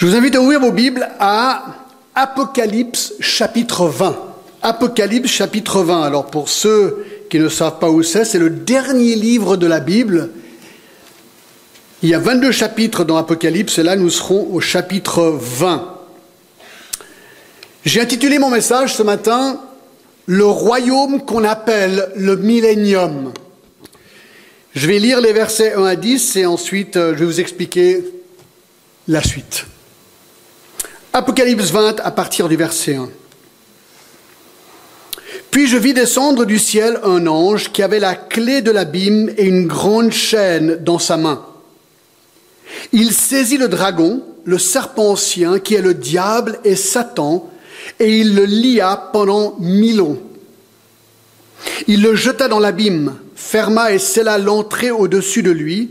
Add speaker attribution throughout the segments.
Speaker 1: Je vous invite à ouvrir vos Bibles à Apocalypse chapitre 20. Apocalypse chapitre 20. Alors pour ceux qui ne savent pas où c'est, c'est le dernier livre de la Bible. Il y a 22 chapitres dans Apocalypse et là nous serons au chapitre 20. J'ai intitulé mon message ce matin Le royaume qu'on appelle le millénium. Je vais lire les versets 1 à 10 et ensuite euh, je vais vous expliquer la suite. Apocalypse 20 à partir du verset 1. Puis je vis descendre du ciel un ange qui avait la clé de l'abîme et une grande chaîne dans sa main. Il saisit le dragon, le serpent ancien, qui est le diable et Satan, et il le lia pendant mille ans. Il le jeta dans l'abîme, ferma et scella l'entrée au-dessus de lui,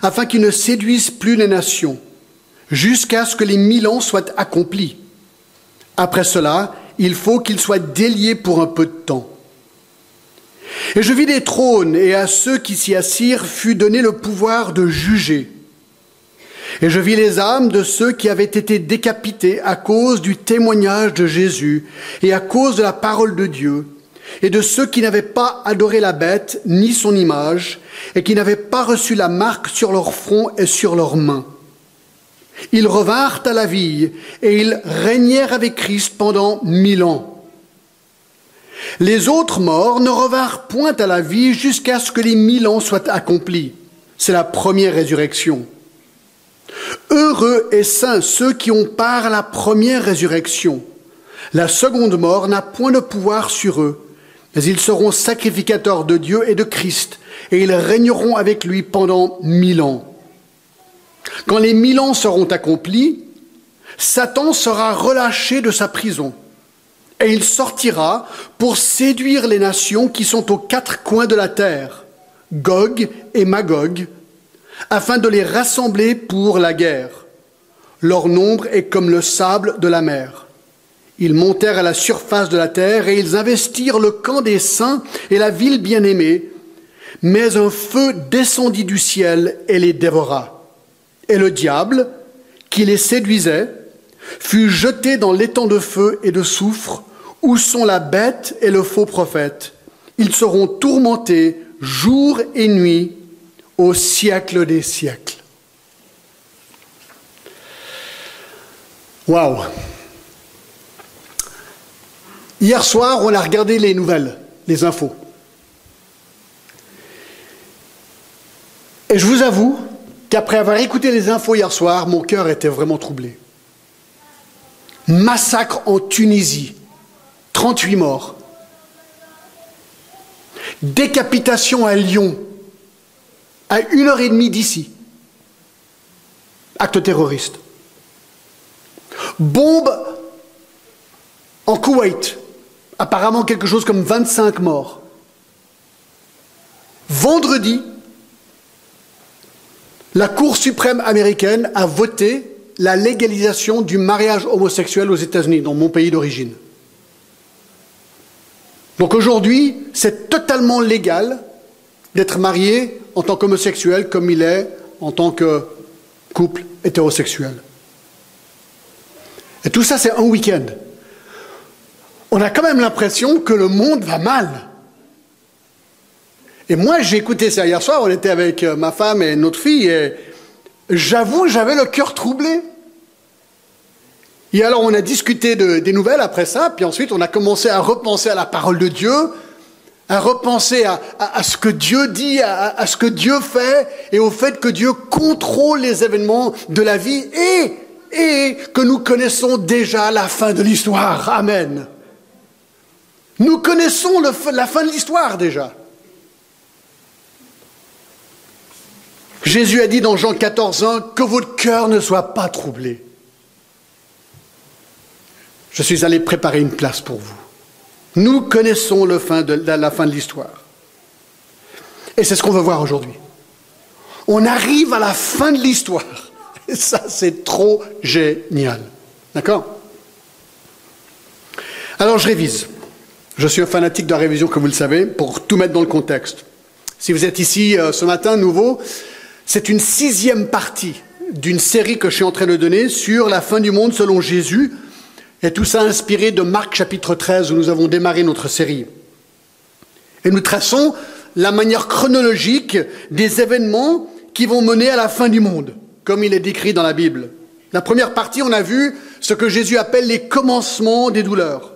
Speaker 1: afin qu'il ne séduise plus les nations jusqu'à ce que les mille ans soient accomplis. Après cela, il faut qu'il soit délié pour un peu de temps. Et je vis des trônes, et à ceux qui s'y assirent fut donné le pouvoir de juger. Et je vis les âmes de ceux qui avaient été décapités à cause du témoignage de Jésus et à cause de la parole de Dieu, et de ceux qui n'avaient pas adoré la bête ni son image, et qui n'avaient pas reçu la marque sur leur front et sur leurs mains. Ils revinrent à la vie et ils régnèrent avec Christ pendant mille ans. Les autres morts ne revinrent point à la vie jusqu'à ce que les mille ans soient accomplis. C'est la première résurrection. Heureux et saints ceux qui ont part à la première résurrection. La seconde mort n'a point de pouvoir sur eux, mais ils seront sacrificateurs de Dieu et de Christ, et ils régneront avec lui pendant mille ans. Quand les mille ans seront accomplis, Satan sera relâché de sa prison et il sortira pour séduire les nations qui sont aux quatre coins de la terre, Gog et Magog, afin de les rassembler pour la guerre. Leur nombre est comme le sable de la mer. Ils montèrent à la surface de la terre et ils investirent le camp des saints et la ville bien-aimée, mais un feu descendit du ciel et les dévora. Et le diable, qui les séduisait, fut jeté dans l'étang de feu et de soufre, où sont la bête et le faux prophète. Ils seront tourmentés jour et nuit au siècle des siècles. Waouh Hier soir, on a regardé les nouvelles, les infos. Et je vous avoue, qu'après avoir écouté les infos hier soir, mon cœur était vraiment troublé. Massacre en Tunisie, 38 morts. Décapitation à Lyon, à une heure et demie d'ici. Acte terroriste. Bombe en Koweït, apparemment quelque chose comme 25 morts. Vendredi, la Cour suprême américaine a voté la légalisation du mariage homosexuel aux États-Unis, dans mon pays d'origine. Donc aujourd'hui, c'est totalement légal d'être marié en tant qu'homosexuel comme il est en tant que couple hétérosexuel. Et tout ça, c'est un week-end. On a quand même l'impression que le monde va mal. Et moi, j'ai écouté ça hier soir, on était avec euh, ma femme et notre fille, et j'avoue, j'avais le cœur troublé. Et alors, on a discuté des nouvelles après ça, puis ensuite, on a commencé à repenser à la parole de Dieu, à repenser à, ce que Dieu dit, à, ce que Dieu fait, et au fait que Dieu contrôle les événements de la vie, et, et que nous connaissons déjà la fin de l'histoire. Amen. Nous connaissons la fin de l'histoire déjà. Jésus a dit dans Jean 14, 1, que votre cœur ne soit pas troublé. Je suis allé préparer une place pour vous. Nous connaissons la fin de l'histoire. Et c'est ce qu'on veut voir aujourd'hui. On arrive à la fin de l'histoire. Et ça, c'est trop génial. D'accord? Alors, je révise. Je suis un fanatique de la révision, comme vous le savez, pour tout mettre dans le contexte. Si vous êtes ici euh, ce matin, nouveau, c'est une sixième partie d'une série que je suis en train de donner sur la fin du monde selon Jésus, et tout ça inspiré de Marc chapitre 13 où nous avons démarré notre série. Et nous traçons la manière chronologique des événements qui vont mener à la fin du monde, comme il est décrit dans la Bible. La première partie, on a vu ce que Jésus appelle les commencements des douleurs.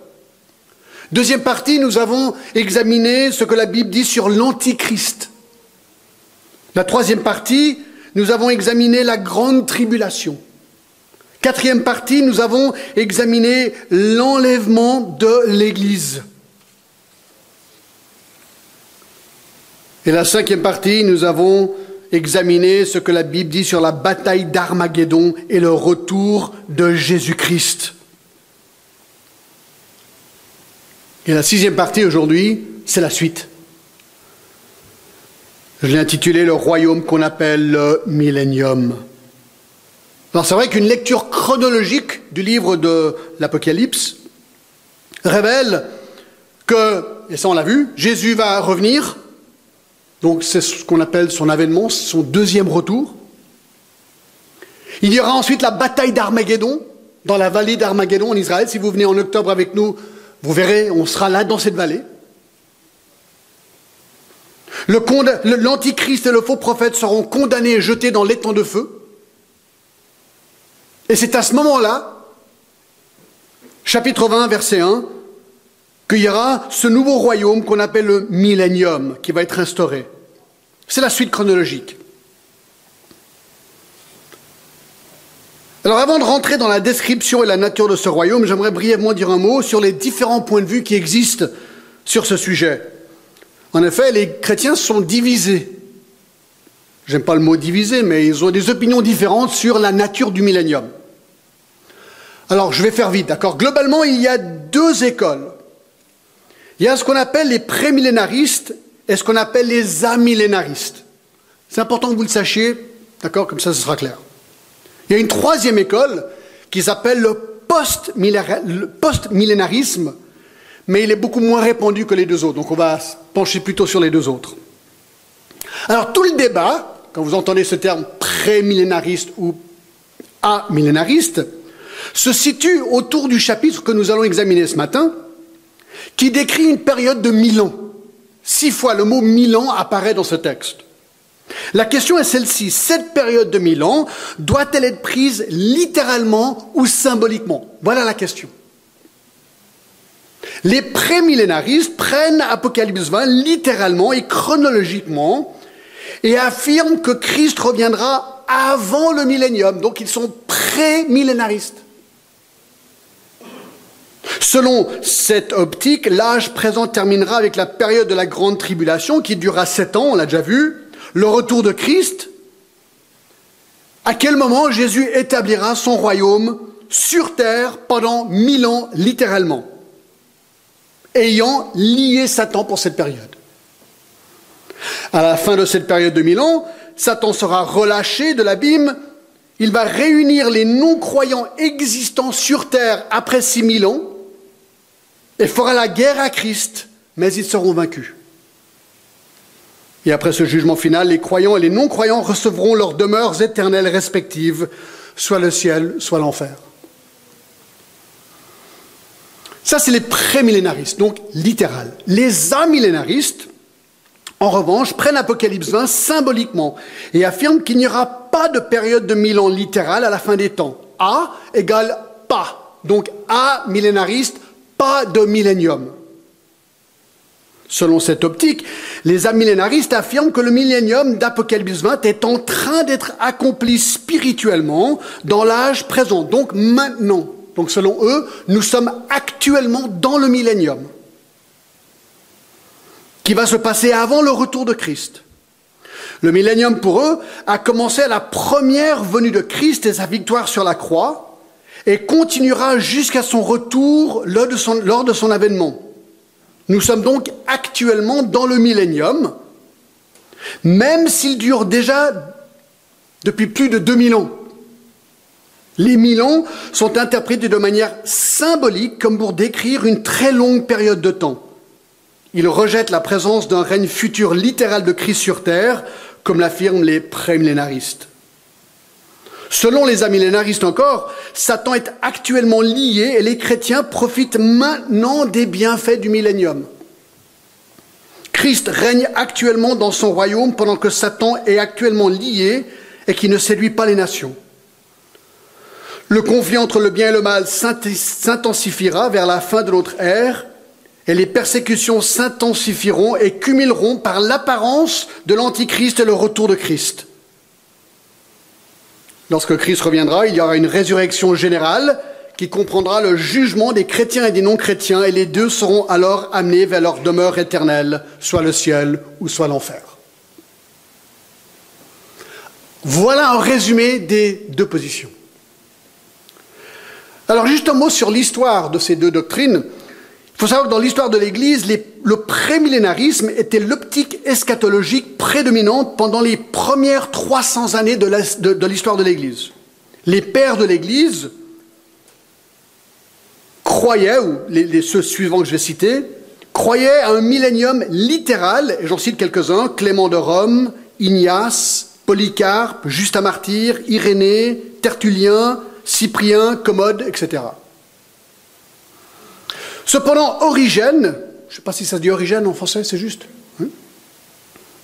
Speaker 1: Deuxième partie, nous avons examiné ce que la Bible dit sur l'Antichrist. La troisième partie, nous avons examiné la grande tribulation. Quatrième partie, nous avons examiné l'enlèvement de l'Église. Et la cinquième partie, nous avons examiné ce que la Bible dit sur la bataille d'Armageddon et le retour de Jésus-Christ. Et la sixième partie aujourd'hui, c'est la suite. Je l'ai intitulé Le royaume qu'on appelle le millénium. Alors c'est vrai qu'une lecture chronologique du livre de l'Apocalypse révèle que, et ça on l'a vu, Jésus va revenir, donc c'est ce qu'on appelle son avènement, son deuxième retour. Il y aura ensuite la bataille d'Armageddon, dans la vallée d'Armageddon en Israël. Si vous venez en octobre avec nous, vous verrez, on sera là dans cette vallée. L'antichrist et le faux prophète seront condamnés et jetés dans l'étang de feu. Et c'est à ce moment-là, chapitre 20, verset 1, qu'il y aura ce nouveau royaume qu'on appelle le millénium qui va être instauré. C'est la suite chronologique. Alors avant de rentrer dans la description et la nature de ce royaume, j'aimerais brièvement dire un mot sur les différents points de vue qui existent sur ce sujet. En effet, les chrétiens sont divisés. J'aime pas le mot divisé, mais ils ont des opinions différentes sur la nature du millénium. Alors, je vais faire vite, d'accord? Globalement, il y a deux écoles. Il y a ce qu'on appelle les prémillénaristes et ce qu'on appelle les amillénaristes. C'est important que vous le sachiez, d'accord? Comme ça, ce sera clair. Il y a une troisième école qui s'appelle le post-millénarisme, mais il est beaucoup moins répandu que les deux autres. Donc on va se pencher plutôt sur les deux autres. Alors tout le débat, quand vous entendez ce terme pré-millénariste ou amillénariste, se situe autour du chapitre que nous allons examiner ce matin, qui décrit une période de mille ans. Six fois le mot mille ans apparaît dans ce texte. La question est celle-ci. Cette période de mille ans doit-elle être prise littéralement ou symboliquement? Voilà la question. Les prémillénaristes prennent Apocalypse 20 littéralement et chronologiquement et affirment que Christ reviendra avant le millénium. Donc ils sont prémillénaristes. Selon cette optique, l'âge présent terminera avec la période de la grande tribulation qui durera sept ans, on l'a déjà vu, le retour de Christ. À quel moment Jésus établira son royaume sur terre pendant mille ans, littéralement, ayant lié Satan pour cette période. À la fin de cette période de mille ans, Satan sera relâché de l'abîme. Il va réunir les non-croyants existants sur terre après six mille ans et fera la guerre à Christ, mais ils seront vaincus. Et après ce jugement final, les croyants et les non-croyants recevront leurs demeures éternelles respectives, soit le ciel, soit l'enfer. Ça, c'est les prémillénaristes, donc littéral. Les amillénaristes, en revanche, prennent Apocalypse 20 symboliquement et affirment qu'il n'y aura pas de période de mille ans littérale à la fin des temps. A égale pas. Donc A millénariste, pas de millénium. Selon cette optique, les amillénaristes affirment que le millénium d'Apocalypse 20 est en train d'être accompli spirituellement dans l'âge présent, donc maintenant. Donc selon eux, nous sommes actuellement dans le millénium, qui va se passer avant le retour de Christ. Le millénium pour eux a commencé à la première venue de Christ et sa victoire sur la croix, et continuera jusqu'à son retour lors de son, avènement. Nous sommes donc actuellement dans le millénium, même s'il dure déjà depuis plus de 2000 ans. Les mille ans sont interprétés de manière symbolique comme pour décrire une très longue période de temps. Ils rejettent la présence d'un règne futur littéral de Christ sur terre, comme l'affirment les prémillénaristes. Selon les amillénaristes encore, Satan est actuellement lié et les chrétiens profitent maintenant des bienfaits du millénium. Christ règne actuellement dans son royaume pendant que Satan est actuellement lié et qui ne séduit pas les nations. Le conflit entre le bien et le mal s'intensifiera vers la fin de notre ère et les persécutions s'intensifieront et cumuleront par l'apparence de l'Antichrist et le retour de Christ. Lorsque Christ reviendra, il y aura une résurrection générale qui comprendra le jugement des chrétiens et des non-chrétiens, et les deux seront alors amenés vers leur demeure éternelle, soit le ciel ou soit l'enfer. Voilà un résumé des deux positions. Alors juste un mot sur l'histoire de ces deux doctrines. Il faut savoir que dans l'histoire de l'Église, le prémillénarisme était l'optique eschatologique prédominante pendant les premières 300 années de l'histoire de l'Église. Les pères de l'Église croyaient, ou les, ceux suivants que je vais citer, croyaient à un millénium littéral, et j'en cite quelques-uns, Clément de Rome, Ignace, Polycarpe, Justin Martyr, Irénée, Tertullien, Cyprien, Commode, etc. Cependant, Origène, je ne sais pas si ça se dit Origène en français, c'est juste, hein,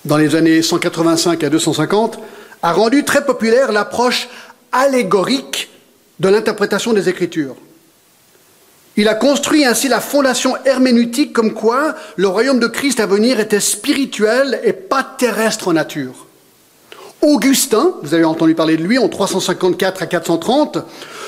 Speaker 1: dans les années 185 à 250, a rendu très populaire l'approche allégorique de l'interprétation des Écritures. Il a construit ainsi la fondation herméneutique comme quoi le royaume de Christ à venir était spirituel et pas terrestre en nature. Augustin, vous avez entendu parler de lui en 354 à 430,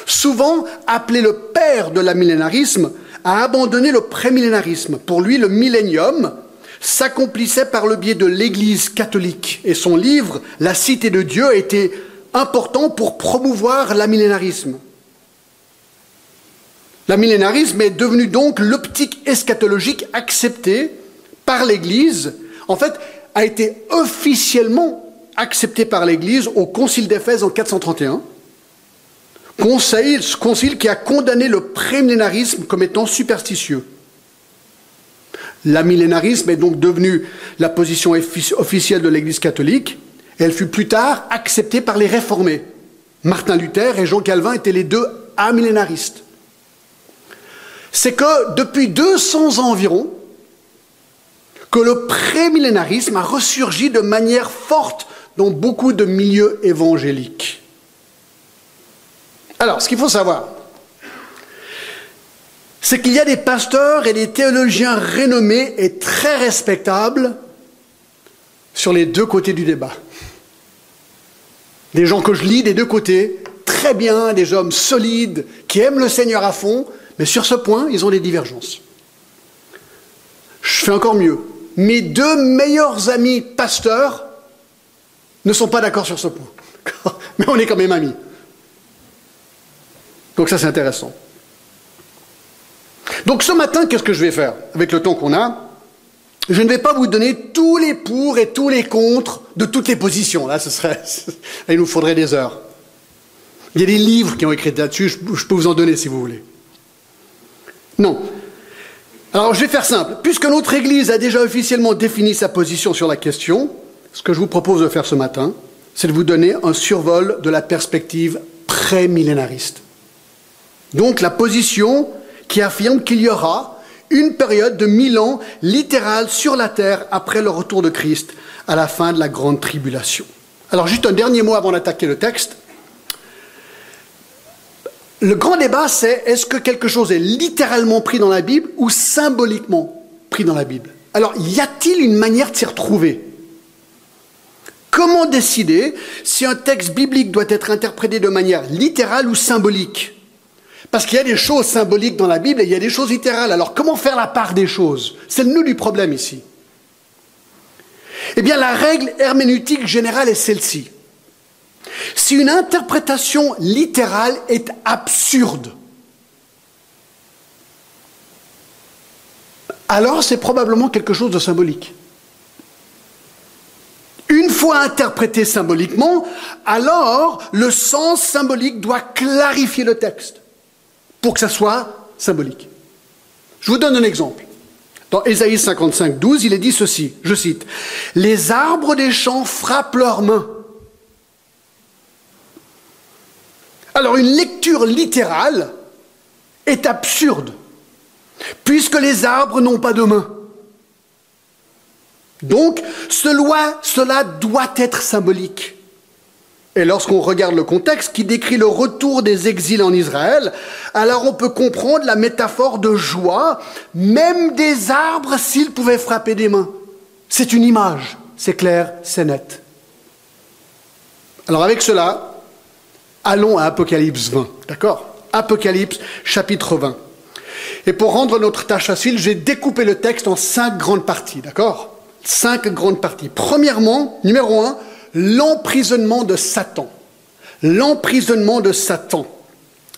Speaker 1: souvent appelé le père de l'amillénarisme, a abandonné le prémillénarisme. Pour lui, le millénium s'accomplissait par le biais de l'Église catholique. Et son livre, La Cité de Dieu, était important pour promouvoir l'amillénarisme. L'amillénarisme est devenu donc l'optique eschatologique acceptée par l'Église, en fait, a été officiellement acceptée par l'Église au Concile d'Éphèse en 431 Conseil, concile qui a condamné le prémillénarisme comme étant superstitieux. L'amillénarisme est donc devenu la position officielle de l'Église catholique. Et elle fut plus tard acceptée par les réformés. Martin Luther et Jean Calvin étaient les deux amillénaristes. C'est que depuis 200 ans environ, que le prémillénarisme a ressurgi de manière forte dans beaucoup de milieux évangéliques. Alors, ce qu'il faut savoir, c'est qu'il y a des pasteurs et des théologiens renommés et très respectables sur les deux côtés du débat. Des gens que je lis des deux côtés, très bien, des hommes solides, qui aiment le Seigneur à fond, mais sur ce point, ils ont des divergences. Je fais encore mieux. Mes deux meilleurs amis pasteurs ne sont pas d'accord sur ce point. Mais on est quand même amis. Donc ça c'est intéressant. Donc ce matin, qu'est-ce que je vais faire avec le temps qu'on a? Je ne vais pas vous donner tous les pour et tous les contre de toutes les positions. Là, ce serait, il nous faudrait des heures. Il y a des livres qui ont écrit là-dessus, je peux vous en donner si vous voulez. Non. Alors je vais faire simple. Puisque notre Église a déjà officiellement défini sa position sur la question, ce que je vous propose de faire ce matin, c'est de vous donner un survol de la perspective pré-millénariste. Donc la position qui affirme qu'il y aura une période de mille ans littérale sur la terre après le retour de Christ à la fin de la grande tribulation. Alors juste un dernier mot avant d'attaquer le texte. Le grand débat, c'est est-ce que quelque chose est littéralement pris dans la Bible ou symboliquement pris dans la Bible? Alors, y a-t-il une manière de s'y retrouver? Comment décider si un texte biblique doit être interprété de manière littérale ou symbolique? Parce qu'il y a des choses symboliques dans la Bible et il y a des choses littérales. Alors comment faire la part des choses? C'est le nœud du problème ici. Eh bien, la règle herméneutique générale est celle-ci. Si une interprétation littérale est absurde, alors c'est probablement quelque chose de symbolique. Une fois interprété symboliquement, alors le sens symbolique doit clarifier le texte pour que ça soit symbolique. Je vous donne un exemple. Dans Ésaïe 55, 12, il est dit ceci, je cite, Les arbres des champs frappent leurs mains. Alors une lecture littérale est absurde, puisque les arbres n'ont pas de main. Donc, cela doit être symbolique. Et lorsqu'on regarde le contexte qui décrit le retour des exils en Israël, alors on peut comprendre la métaphore de joie, même des arbres s'ils pouvaient frapper des mains. C'est une image, c'est clair, c'est net. Alors avec cela, allons à Apocalypse 20, d'accord? Apocalypse chapitre 20. Et pour rendre notre tâche facile, j'ai découpé le texte en cinq grandes parties, d'accord? Cinq grandes parties. Premièrement, numéro un, l'emprisonnement de Satan. L'emprisonnement de Satan.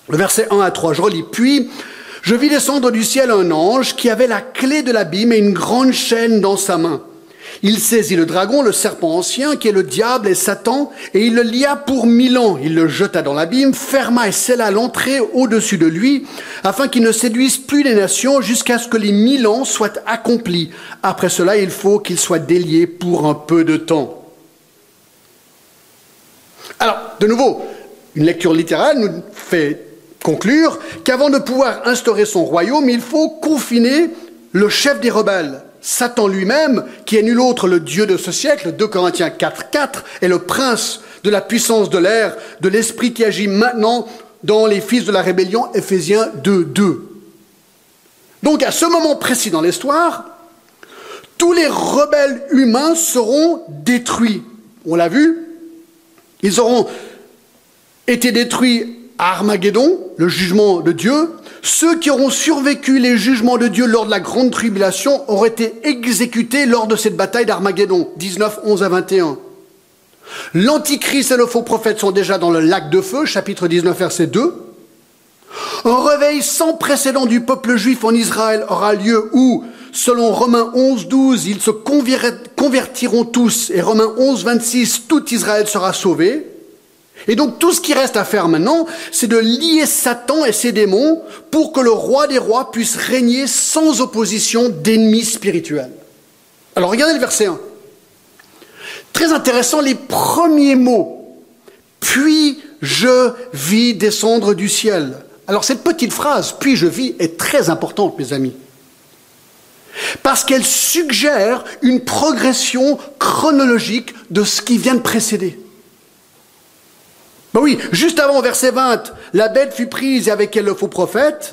Speaker 1: Le verset 1 à 3, je relis. Puis, je vis descendre du ciel un ange qui avait la clé de l'abîme et une grande chaîne dans sa main. Il saisit le dragon, le serpent ancien, qui est le diable et Satan, et il le lia pour mille ans. Il le jeta dans l'abîme, ferma et scella l'entrée au-dessus de lui, afin qu'il ne séduise plus les nations jusqu'à ce que les mille ans soient accomplis. Après cela, il faut qu'il soit délié pour un peu de temps. Alors, de nouveau, une lecture littérale nous fait conclure qu'avant de pouvoir instaurer son royaume, il faut confiner le chef des rebelles. Satan lui-même, qui est nul autre le Dieu de ce siècle, 2 Corinthiens 4, 4, est le prince de la puissance de l'air, de l'esprit qui agit maintenant dans les fils de la rébellion, Éphésiens 2, 2. Donc à ce moment précis dans l'histoire, tous les rebelles humains seront détruits. On l'a vu, ils auront été détruits Armageddon, le jugement de Dieu, ceux qui auront survécu les jugements de Dieu lors de la grande tribulation auraient été exécutés lors de cette bataille d'Armageddon, 19, 11 à 21. L'Antichrist et le faux prophète sont déjà dans le lac de feu, chapitre 19, verset 2. Un réveil sans précédent du peuple juif en Israël aura lieu où, selon Romains 11, 12, ils se convertiront tous, et Romains 11, 26, tout Israël sera sauvé. Et donc tout ce qui reste à faire maintenant, c'est de lier Satan et ses démons pour que le roi des rois puisse régner sans opposition d'ennemis spirituels. Alors regardez le verset 1. Très intéressant, les premiers mots. Puis je vis descendre du ciel. Alors cette petite phrase, puis je vis, est très importante, mes amis. Parce qu'elle suggère une progression chronologique de ce qui vient de précéder. Ben oui, juste avant, verset 20, la bête fut prise et avec elle le faux prophète.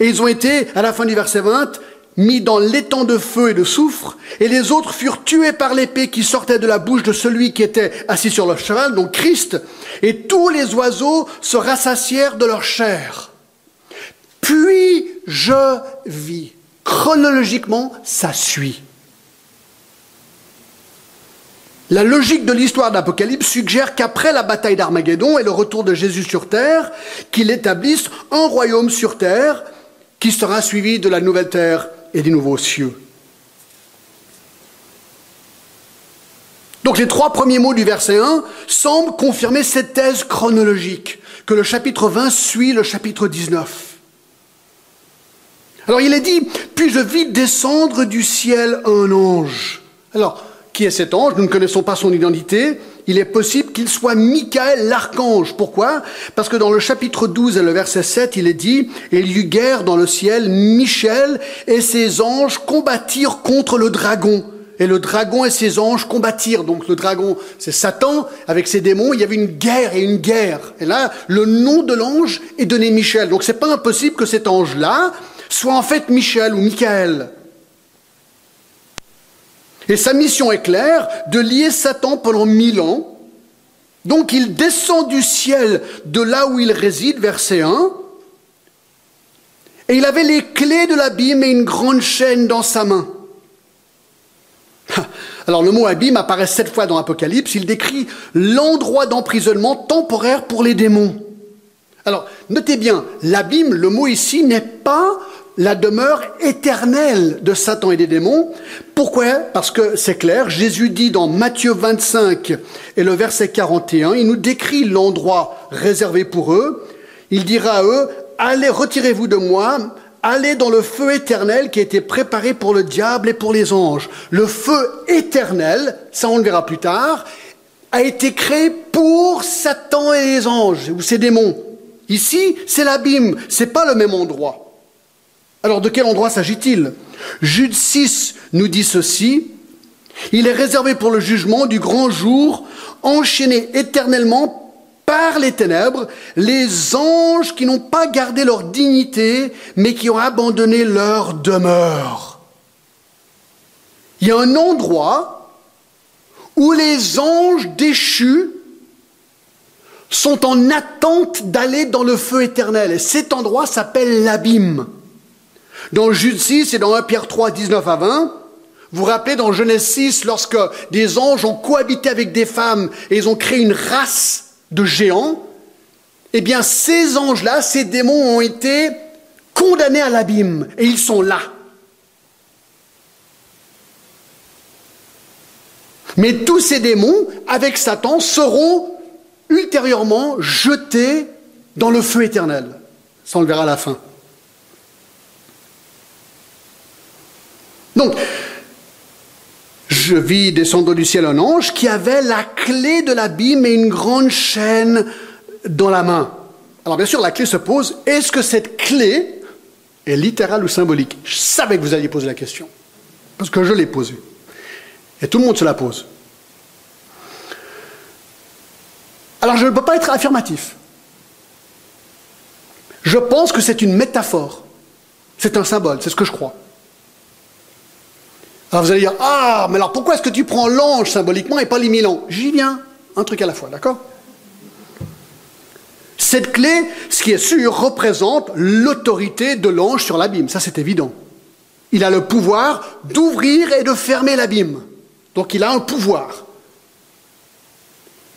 Speaker 1: Et ils ont été, à la fin du verset 20, mis dans l'étang de feu et de soufre, et les autres furent tués par l'épée qui sortait de la bouche de celui qui était assis sur le cheval, donc Christ, et tous les oiseaux se rassasièrent de leur chair. Puis je vis. Chronologiquement, ça suit. La logique de l'histoire d'Apocalypse suggère qu'après la bataille d'Armageddon et le retour de Jésus sur terre, qu'il établisse un royaume sur terre qui sera suivi de la nouvelle terre et des nouveaux cieux. Donc les trois premiers mots du verset 1 semblent confirmer cette thèse chronologique, que le chapitre 20 suit le chapitre 19. Alors il est dit, puis je vis descendre du ciel un ange. Alors, qui est cet ange Nous ne connaissons pas son identité. Il est possible qu'il soit Michael l'archange. Pourquoi? Parce que dans le chapitre 12 et le verset 7, il est dit, et il y eut guerre dans le ciel, Michel et ses anges combattirent contre le dragon. Et le dragon et ses anges combattirent. Donc le dragon, c'est Satan avec ses démons. Il y avait une guerre et une guerre. Et là, le nom de l'ange est donné Michel. Donc c'est pas impossible que cet ange-là soit en fait Michel ou Michael. Et sa mission est claire, de lier Satan pendant mille ans. Donc il descend du ciel de là où il réside, verset 1. Et il avait les clés de l'abîme et une grande chaîne dans sa main. Alors le mot abîme apparaît sept fois dans l'Apocalypse. Il décrit l'endroit d'emprisonnement temporaire pour les démons. Alors notez bien, l'abîme, le mot ici n'est pas la demeure éternelle de Satan et des démons. Pourquoi? Parce que c'est clair, Jésus dit dans Matthieu 25 et le verset 41, il nous décrit l'endroit réservé pour eux. Il dira à eux, allez, retirez-vous de moi, allez dans le feu éternel qui a été préparé pour le diable et pour les anges. Le feu éternel, ça on le verra plus tard, a été créé pour Satan et les anges, ou ses démons. Ici, c'est l'abîme, c'est pas le même endroit. Alors de quel endroit s'agit-il? Jude 6 nous dit ceci, il est réservé pour le jugement du grand jour, enchaîné éternellement par les ténèbres, les anges qui n'ont pas gardé leur dignité, mais qui ont abandonné leur demeure. Il y a un endroit où les anges déchus sont en attente d'aller dans le feu éternel. Et cet endroit s'appelle l'abîme. Dans Jude 6 et dans 1 Pierre 3, 19 à 20, vous vous rappelez dans Genèse 6, lorsque des anges ont cohabité avec des femmes et ils ont créé une race de géants, eh bien ces anges-là, ces démons ont été condamnés à l'abîme et ils sont là. Mais tous ces démons, avec Satan, seront ultérieurement jetés dans le feu éternel. Ça, on le verra à la fin. Donc, je vis descendre du ciel un ange qui avait la clé de l'abîme et une grande chaîne dans la main. Alors bien sûr, la clé se pose, est-ce que cette clé est littérale ou symbolique? Je savais que vous alliez poser la question, parce que je l'ai posée. Et tout le monde se la pose. Alors je ne peux pas être affirmatif. Je pense que c'est une métaphore. C'est un symbole, c'est ce que je crois. Alors vous allez dire, ah, mais alors pourquoi est-ce que tu prends l'ange symboliquement et pas les mille ans? J'y viens, un truc à la fois, d'accord? Cette clé, ce qui est sûr, représente l'autorité de l'ange sur l'abîme, ça c'est évident. Il a le pouvoir d'ouvrir et de fermer l'abîme. Donc il a un pouvoir.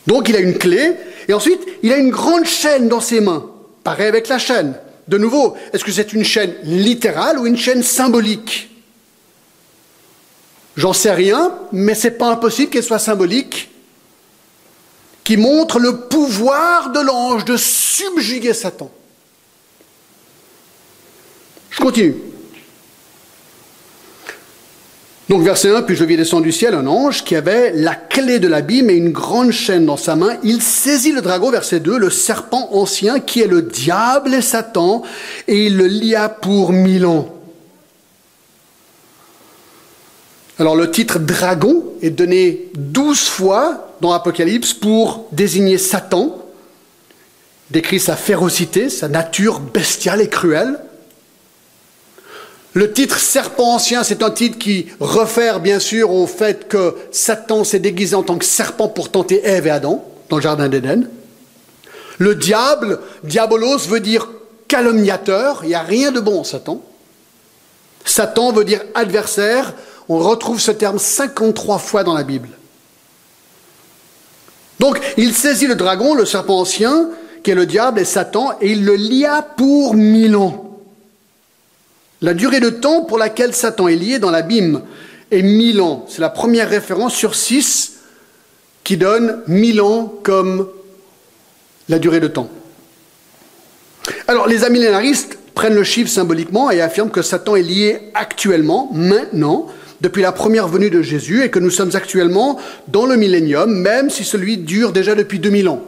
Speaker 1: Donc il a une clé, et ensuite il a une grande chaîne dans ses mains. Pareil avec la chaîne. De nouveau, est-ce que c'est une chaîne littérale ou une chaîne symbolique? J'en sais rien, mais c'est pas impossible qu'elle soit symbolique, qui montre le pouvoir de l'ange de subjuguer Satan. Je continue. Donc verset 1, puis je vis descendre du ciel un ange qui avait la clé de l'abîme et une grande chaîne dans sa main. Il saisit le dragon, verset 2, le serpent ancien qui est le diable et Satan, et il le lia pour mille ans. Alors le titre dragon est donné douze fois dans l'Apocalypse pour désigner Satan, décrit sa férocité, sa nature bestiale et cruelle. Le titre serpent ancien, c'est un titre qui réfère bien sûr au fait que Satan s'est déguisé en tant que serpent pour tenter Ève et Adam dans le jardin d'Éden. Le diable, diabolos veut dire calomniateur, il n'y a rien de bon en Satan. Satan veut dire adversaire, on retrouve ce terme 53 fois dans la Bible. Donc il saisit le dragon, le serpent ancien, qui est le diable et Satan, et il le lia pour mille ans. La durée de temps pour laquelle Satan est lié dans l'abîme est mille ans. C'est la première référence sur six qui donne mille ans comme la durée de temps. Alors les amillénaristes prennent le chiffre symboliquement et affirment que Satan est lié actuellement, maintenant, depuis la première venue de Jésus et que nous sommes actuellement dans le millénium, même si celui dure déjà depuis 2000 ans.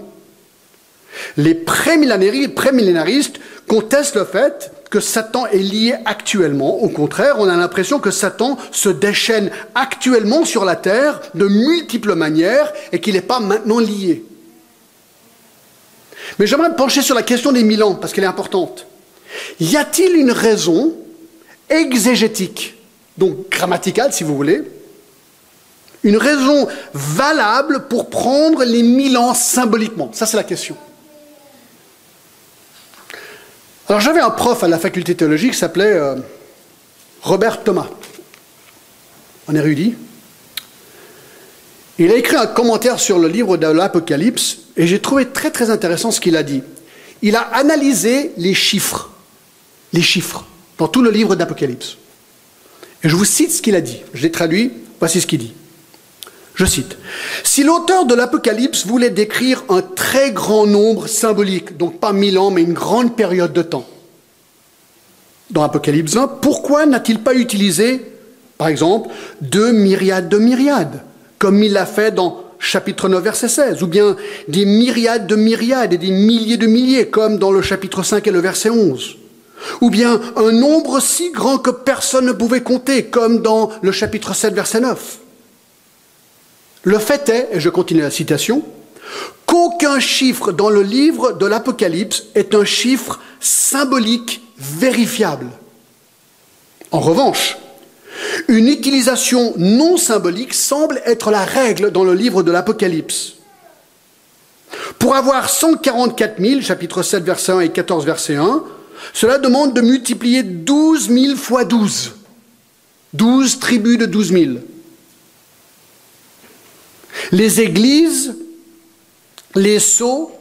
Speaker 1: Les prémillénaristes contestent le fait que Satan est lié actuellement. Au contraire, on a l'impression que Satan se déchaîne actuellement sur la terre de multiples manières et qu'il n'est pas maintenant lié. Mais j'aimerais me pencher sur la question des mille ans parce qu'elle est importante. Y a-t-il une raison exégétique, donc grammaticale si vous voulez, une raison valable pour prendre les mille ans symboliquement Ça c'est la question. Alors j'avais un prof à la faculté théologique qui s'appelait euh, Robert Thomas, un érudit. Il a écrit un commentaire sur le livre de l'Apocalypse et j'ai trouvé très très intéressant ce qu'il a dit. Il a analysé les chiffres, les chiffres, dans tout le livre d'Apocalypse. Je vous cite ce qu'il a dit. Je l'ai traduit, voici ce qu'il dit. Je cite, Si l'auteur de l'Apocalypse voulait décrire un très grand nombre symbolique, donc pas mille ans, mais une grande période de temps, dans Apocalypse 20, pourquoi n'a-t-il pas utilisé, par exemple, deux myriades de myriades, comme il l'a fait dans chapitre 9, verset 16, ou bien des myriades de myriades et des milliers de milliers, comme dans le chapitre 5 et le verset 11, ou bien un nombre si grand que personne ne pouvait compter, comme dans le chapitre 7, verset 9. Le fait est, et je continue la citation, qu'aucun chiffre dans le livre de l'Apocalypse est un chiffre symbolique vérifiable. En revanche, une utilisation non symbolique semble être la règle dans le livre de l'Apocalypse. Pour avoir 144 000, chapitre 7, verset 1 et 14, verset 1, cela demande de multiplier 12 000 fois 12. 12 tribus de 12 000. Les églises, les sceaux,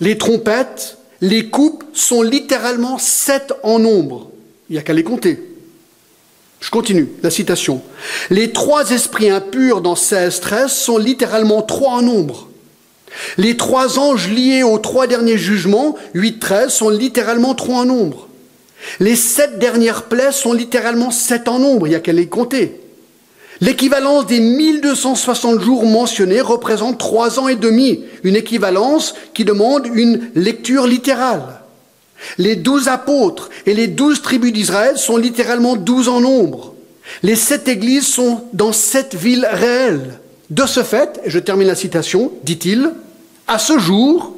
Speaker 1: les trompettes, les coupes sont littéralement sept en nombre. Il n'y a qu'à les compter. Je continue, la citation. Les trois esprits impurs dans 16-13 sont littéralement trois en nombre. Les trois anges liés aux trois derniers jugements, 8-13, sont littéralement trois en nombre. Les sept dernières plaies sont littéralement sept en nombre, il n'y a qu'à les compter. L'équivalence des 1260 jours mentionnés représente trois ans et demi, une équivalence qui demande une lecture littérale. Les douze apôtres et les douze tribus d'Israël sont littéralement douze en nombre. Les sept églises sont dans sept villes réelles. De ce fait, et je termine la citation, dit-il, à ce jour,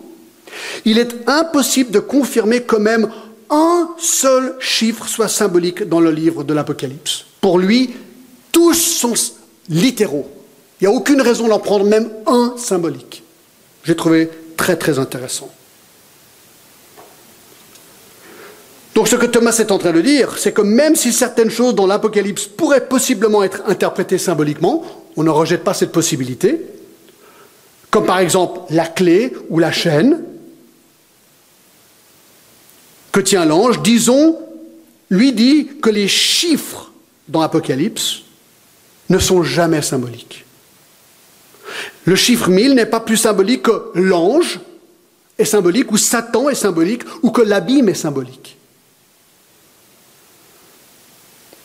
Speaker 1: il est impossible de confirmer que même un seul chiffre soit symbolique dans le livre de l'Apocalypse. Pour lui, tous sont littéraux. Il n'y a aucune raison d'en prendre même un symbolique. J'ai trouvé très très intéressant. Donc ce que Thomas est en train de dire, c'est que même si certaines choses dans l'Apocalypse pourraient possiblement être interprétées symboliquement, on ne rejette pas cette possibilité, comme par exemple la clé ou la chaîne que tient l'ange, disons, lui dit que les chiffres dans l'Apocalypse ne sont jamais symboliques. Le chiffre 1000 n'est pas plus symbolique que l'ange est symbolique, ou Satan est symbolique, ou que l'abîme est symbolique.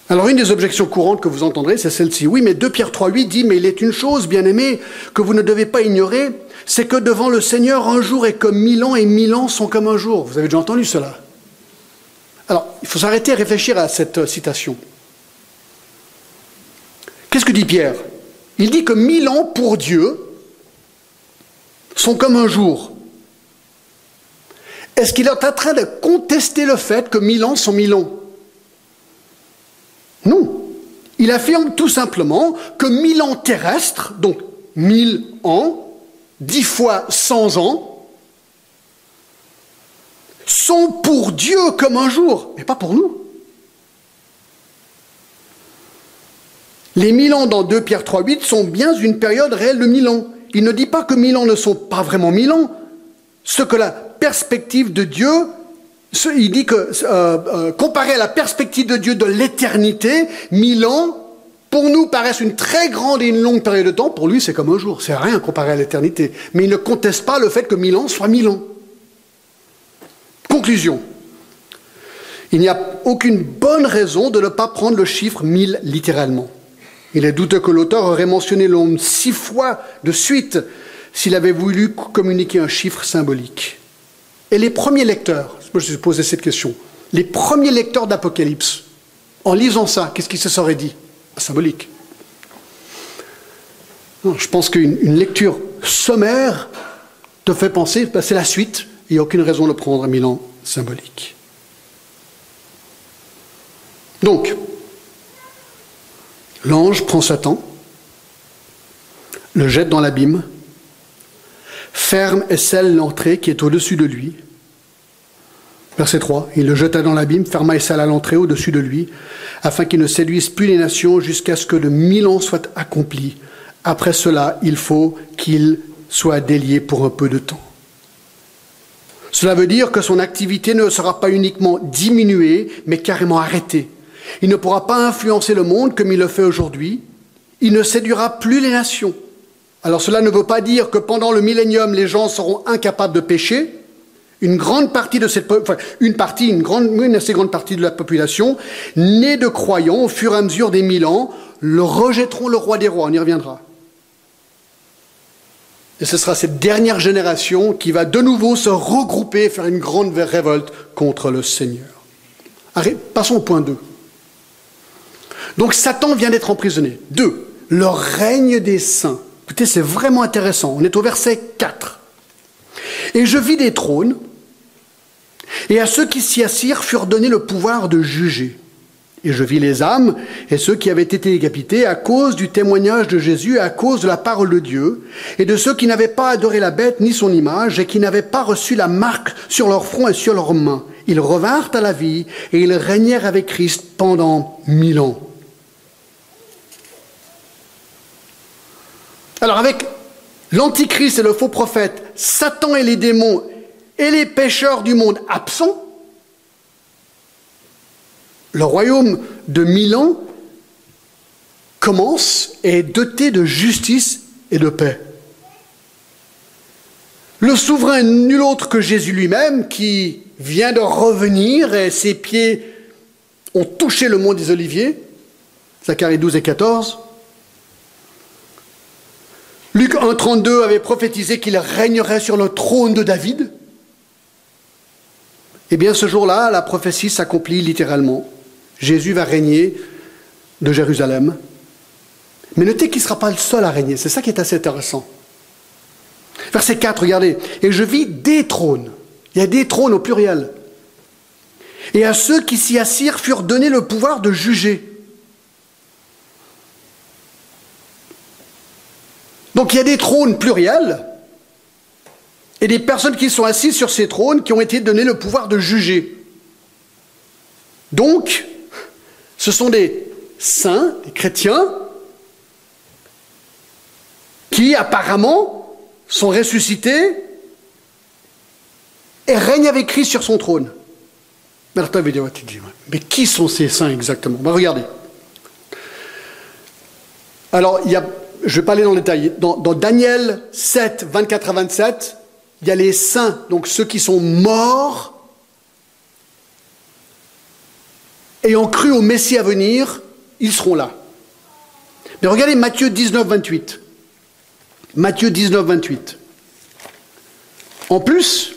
Speaker 1: Alors une des objections courantes que vous entendrez, c'est celle-ci. Oui, mais 2 Pierre 3.8 dit, mais il est une chose, bien aimé, que vous ne devez pas ignorer, c'est que devant le Seigneur, un jour est comme mille ans et mille ans sont comme un jour. Vous avez déjà entendu cela? Alors, il faut s'arrêter et réfléchir à cette citation. Qu'est-ce que dit Pierre? Il dit que mille ans pour Dieu sont comme un jour. Est-ce qu'il est en train de contester le fait que mille ans sont mille ans? Non. Il affirme tout simplement que mille ans terrestres, donc mille ans, dix fois cent ans, sont pour Dieu comme un jour, mais pas pour nous. Les mille ans dans 2 Pierre 3.8 sont bien une période réelle de mille ans. Il ne dit pas que mille ans ne sont pas vraiment mille ans. Ce que la perspective de Dieu il dit que, euh, euh, comparé à la perspective de Dieu de l'éternité, mille ans, pour nous, paraissent une très grande et une longue période de temps. Pour lui, c'est comme un jour. C'est rien comparé à l'éternité. Mais il ne conteste pas le fait que mille ans soit mille ans. Conclusion. Il n'y a aucune bonne raison de ne pas prendre le chiffre mille littéralement. Il est douteux que l'auteur aurait mentionné le nombre six fois de suite s'il avait voulu communiquer un chiffre symbolique. Et les premiers lecteurs, moi je me suis posé cette question, les premiers lecteurs d'Apocalypse, en lisant ça, qu'est-ce qu'ils se seraient dit? Symbolique. je pense qu'une lecture sommaire te fait penser, ben, c'est la suite, il n'y a aucune raison de prendre un Milan symbolique. Donc, l'ange prend Satan, le jette dans l'abîme, ferme et scelle l'entrée qui est au-dessus de lui. Verset 3. Il le jeta dans l'abîme, ferma et scella l'entrée au-dessus de lui, afin qu'il ne séduise plus les nations jusqu'à ce que le mille ans soit accompli. Après cela, il faut qu'il soit délié pour un peu de temps. Cela veut dire que son activité ne sera pas uniquement diminuée, mais carrément arrêtée. Il ne pourra pas influencer le monde comme il le fait aujourd'hui. Il ne séduira plus les nations. Alors cela ne veut pas dire que pendant le millénium, les gens seront incapables de pécher. Une grande partie de cette, une partie, une grande, une assez grande partie de la population, née de croyants au fur et à mesure des mille ans, le rejetteront le roi des rois. On y reviendra. Et ce sera cette dernière génération qui va de nouveau se regrouper et faire une grande révolte contre le Seigneur. passons au point 2. Donc Satan vient d'être emprisonné. 2. Le règne des saints. Écoutez, c'est vraiment intéressant. On est au verset 4. Et je vis des trônes, et à ceux qui s'y assirent furent donnés le pouvoir de juger. Et je vis les âmes et ceux qui avaient été décapités à cause du témoignage de Jésus, à cause de la parole de Dieu, et de ceux qui n'avaient pas adoré la bête ni son image, et qui n'avaient pas reçu la marque sur leur front et sur leurs mains. Ils revinrent à la vie, et ils régnèrent avec Christ pendant mille ans. Alors avec l'Antichrist et le faux prophète, Satan et les démons et les pécheurs du monde absents, le royaume de Milan commence et est doté de justice et de paix. Le souverain nul autre que Jésus lui-même, qui vient de revenir et ses pieds ont touché le mont des Oliviers, Zacharie 12 et 14. Luc 1,32 avait prophétisé qu'il régnerait sur le trône de David. Eh bien, ce jour-là, la prophétie s'accomplit littéralement. Jésus va régner de Jérusalem. Mais notez qu'il ne sera pas le seul à régner. C'est ça qui est assez intéressant. Verset 4, regardez. Et je vis des trônes. Il y a des trônes au pluriel. Et à ceux qui s'y assirent furent donnés le pouvoir de juger. Donc il y a des trônes pluriels et des personnes qui sont assises sur ces trônes qui ont été données le pouvoir de juger. Donc, ce sont des saints, des chrétiens, qui apparemment sont ressuscités et règnent avec Christ sur son trône. Mais qui sont ces saints exactement? Bah, Regardez. Alors, il y a je ne vais pas aller dans le détail. Dans, Daniel 7, 24 à 27, il y a les saints, donc ceux qui sont morts, ayant cru au Messie à venir, ils seront là. Mais regardez Matthieu 19, 28. Matthieu 19, 28. En plus,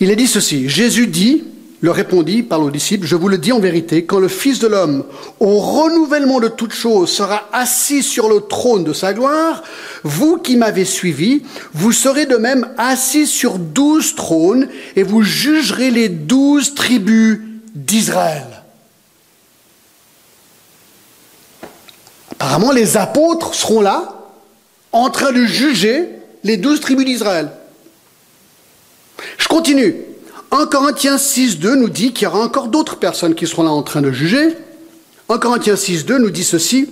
Speaker 1: il est dit ceci. Jésus dit, leur répondit, par aux disciples, je vous le dis en vérité, quand le Fils de l'homme, au renouvellement de toutes choses, sera assis sur le trône de sa gloire, vous qui m'avez suivi, vous serez de même assis sur douze trônes et vous jugerez les douze tribus d'Israël. Apparemment, les apôtres seront là, en train de juger les douze tribus d'Israël. Je continue. 1 Corinthiens 6.2 nous dit qu'il y aura encore d'autres personnes qui seront là en train de juger. 1 Corinthiens 6.2 nous dit ceci.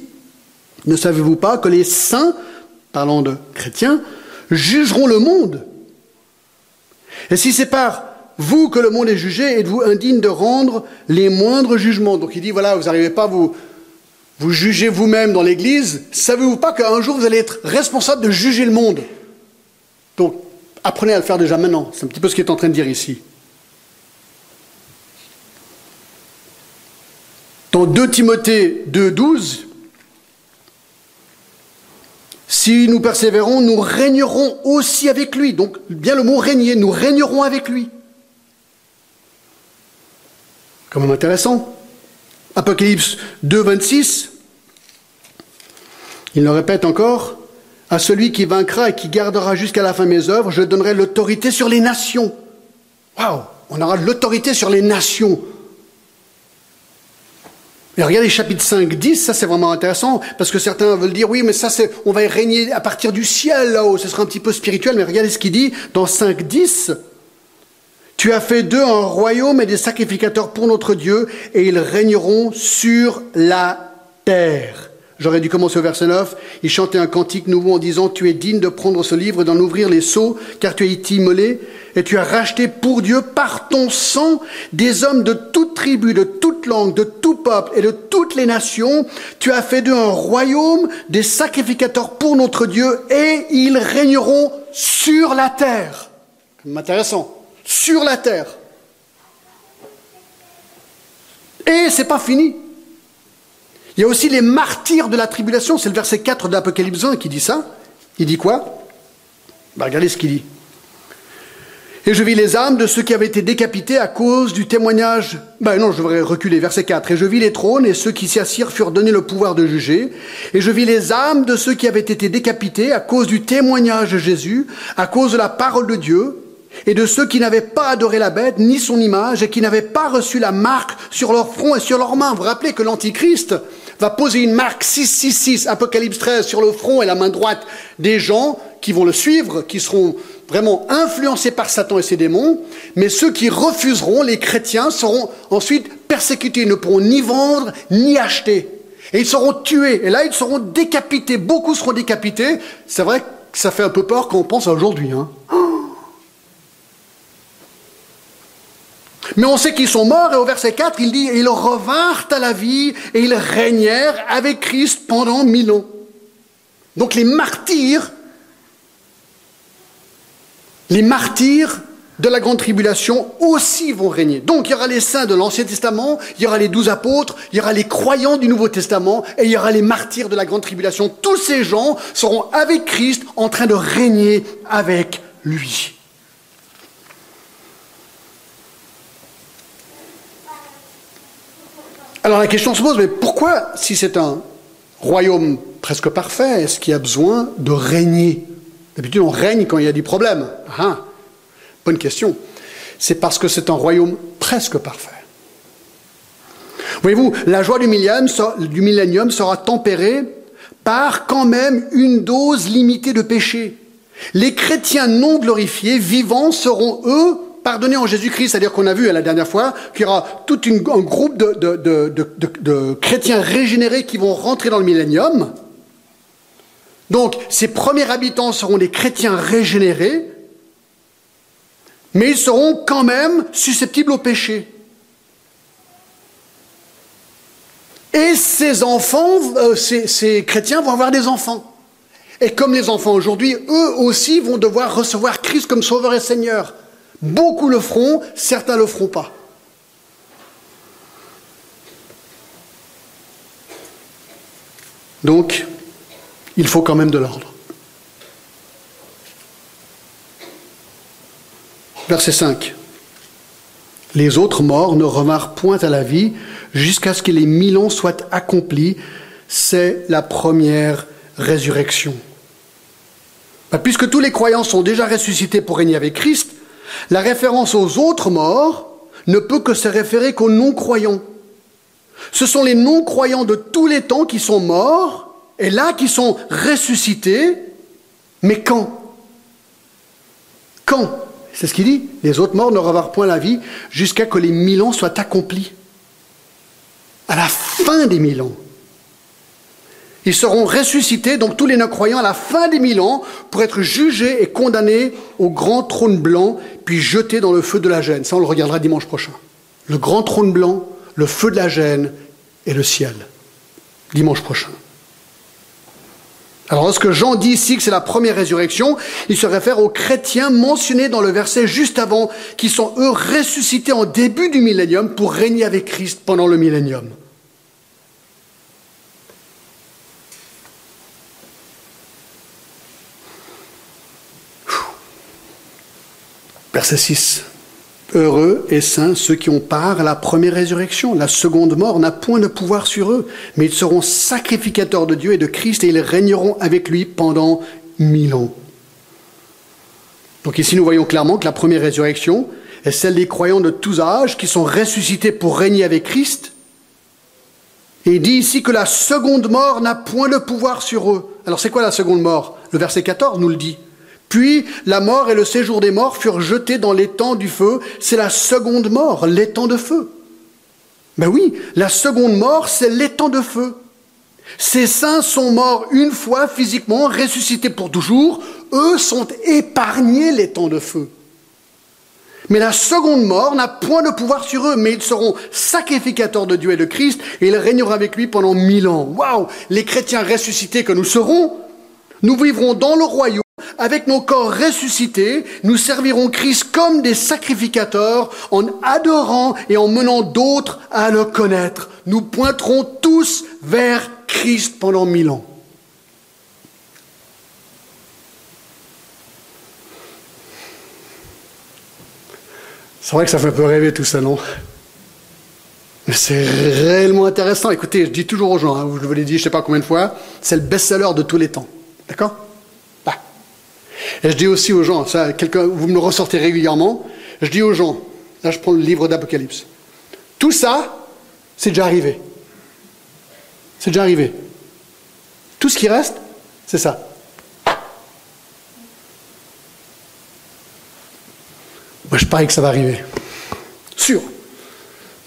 Speaker 1: Ne savez-vous pas que les saints, parlant de chrétiens, jugeront le monde? Et si c'est par vous que le monde est jugé, êtes-vous indigne de rendre les moindres jugements? Donc il dit, voilà, vous n'arrivez pas à vous, vous juger vous-même dans l'Église. Savez-vous pas qu'un jour vous allez être responsable de juger le monde? Donc apprenez à le faire déjà maintenant. C'est un petit peu ce qu'il est en train de dire ici. Dans 2 Timothée 2.12, si nous persévérons, nous régnerons aussi avec lui. Donc, bien le mot régner, nous régnerons avec lui. Quand intéressant. Apocalypse 2, 26, il le répète encore, à celui qui vaincra et qui gardera jusqu'à la fin mes œuvres, je donnerai l'autorité sur les nations. Waouh On aura l'autorité sur les nations. Et regardez chapitre 5, 10, ça c'est vraiment intéressant, parce que certains veulent dire, oui, mais ça c'est, on va régner à partir du ciel là-haut, ce sera un petit peu spirituel, mais regardez ce qu'il dit dans 5, 10. Tu as fait d'eux un royaume et des sacrificateurs pour notre Dieu, et ils régneront sur la terre. J'aurais dû commencer au verset 9. Il chantait un cantique nouveau en disant, tu es digne de prendre ce livre d'en ouvrir les seaux, car tu as été immolé, et tu as racheté pour Dieu par ton sang des hommes de toute tribu, de toute langue, de tout peuple et de toutes les nations. Tu as fait d'eux un royaume, des sacrificateurs pour notre Dieu, et ils régneront sur la terre. Intéressant. Sur la terre. Et c'est pas fini. Il y a aussi les martyrs de la tribulation, c'est le verset 4 d'Apocalypse 1 qui dit ça. Il dit quoi? Bah, Regardez ce qu'il dit. Et je vis les âmes de ceux qui avaient été décapités à cause du témoignage. Ben non, je devrais reculer, verset 4. Et je vis les trônes et ceux qui s'y assirent furent donnés le pouvoir de juger. Et je vis les âmes de ceux qui avaient été décapités à cause du témoignage de Jésus, à cause de la parole de Dieu, et de ceux qui n'avaient pas adoré la bête ni son image et qui n'avaient pas reçu la marque sur leur front et sur leurs mains. Vous rappelez que l'Antichrist va poser une marque 666, Apocalypse 13, sur le front et la main droite des gens qui vont le suivre, qui seront vraiment influencés par Satan et ses démons, mais ceux qui refuseront, les chrétiens, seront ensuite persécutés, ils ne pourront ni vendre ni acheter. Et ils seront tués, et là ils seront décapités, beaucoup seront décapités. C'est vrai que ça fait un peu peur quand on pense à aujourd'hui. Hein. Mais on sait qu'ils sont morts, et au verset 4, il dit, ils revinrent à la vie, et ils régnèrent avec Christ pendant mille ans. Donc les martyrs les martyrs de la grande tribulation aussi vont régner. Donc il y aura les saints de l'Ancien Testament, il y aura les douze apôtres, il y aura les croyants du Nouveau Testament et il y aura les martyrs de la grande tribulation. Tous ces gens seront avec Christ en train de régner avec lui. Alors la question se pose, mais pourquoi, si c'est un royaume presque parfait, est-ce qu'il y a besoin de régner? D'habitude, on règne quand il y a des problèmes. Ah, bonne question. C'est parce que c'est un royaume presque parfait. Voyez-vous, la joie du millénium, sera tempérée par quand même une dose limitée de péché. Les chrétiens non glorifiés, vivants, seront eux pardonnés en Jésus-Christ. C'est-à-dire qu'on a vu à la dernière fois qu'il y aura tout un groupe de, chrétiens régénérés qui vont rentrer dans le millénium. Donc, ces premiers habitants seront des chrétiens régénérés, mais ils seront quand même susceptibles au péché. Et ces enfants, euh, ces, chrétiens vont avoir des enfants. Et comme les enfants aujourd'hui, eux aussi vont devoir recevoir Christ comme Sauveur et Seigneur. Beaucoup le feront, certains ne le feront pas. Donc, il faut quand même de l'ordre. Verset 5. Les autres morts ne revinrent point à la vie jusqu'à ce que les mille ans soient accomplis. C'est la première résurrection. Bah, puisque tous les croyants sont déjà ressuscités pour régner avec Christ, la référence aux autres morts ne peut que se référer qu'aux non-croyants. Ce sont les non-croyants de tous les temps qui sont morts et là qui sont ressuscités, mais quand? Quand? C'est ce qu'il dit. Les autres morts ne revinrent point la vie jusqu'à que les mille ans soient accomplis. À la fin des mille ans. Ils seront ressuscités, donc tous les non-croyants, à la fin des mille ans, pour être jugés et condamnés au grand trône blanc, puis jetés dans le feu de la gêne. Ça, on le regardera dimanche prochain. Le grand trône blanc, le feu de la gêne et le ciel. Dimanche prochain. Alors lorsque Jean dit ici que c'est la première résurrection, il se réfère aux chrétiens mentionnés dans le verset juste avant, qui sont eux ressuscités en début du millénium pour régner avec Christ pendant le millénium. Verset 6. Heureux et saints ceux qui ont part à la première résurrection. La seconde mort n'a point de pouvoir sur eux, mais ils seront sacrificateurs de Dieu et de Christ et ils régneront avec lui pendant mille ans. Donc ici nous voyons clairement que la première résurrection est celle des croyants de tous âges qui sont ressuscités pour régner avec Christ. Et il dit ici que la seconde mort n'a point de pouvoir sur eux. Alors c'est quoi la seconde mort? Le verset 14 nous le dit. Puis la mort et le séjour des morts furent jetés dans l'étang du feu. C'est la seconde mort, l'étang de feu. Ben oui, la seconde mort, c'est l'étang de feu. Ces saints sont morts une fois physiquement, ressuscités pour toujours. Eux sont épargnés l'étang de feu. Mais la seconde mort n'a point de pouvoir sur eux, mais ils seront sacrificateurs de Dieu et de Christ, et ils régneront avec lui pendant mille ans. Waouh Les chrétiens ressuscités que nous serons, nous vivrons dans le royaume avec nos corps ressuscités, nous servirons Christ comme des sacrificateurs en adorant et en menant d'autres à le connaître. Nous pointerons tous vers Christ pendant mille ans. C'est vrai que ça fait un peu rêver tout ça, non? Mais c'est réellement intéressant. Écoutez, je dis toujours aux gens, hein, je vous l'ai dit je ne sais pas combien de fois, c'est le best-seller de tous les temps. D'accord? Et je dis aussi aux gens, ça, vous me le ressortez régulièrement, je dis aux gens, là je prends le livre d'Apocalypse, tout ça, c'est déjà arrivé. C'est déjà arrivé. Tout ce qui reste, c'est ça. Moi, je parie que ça va arriver. Sûr.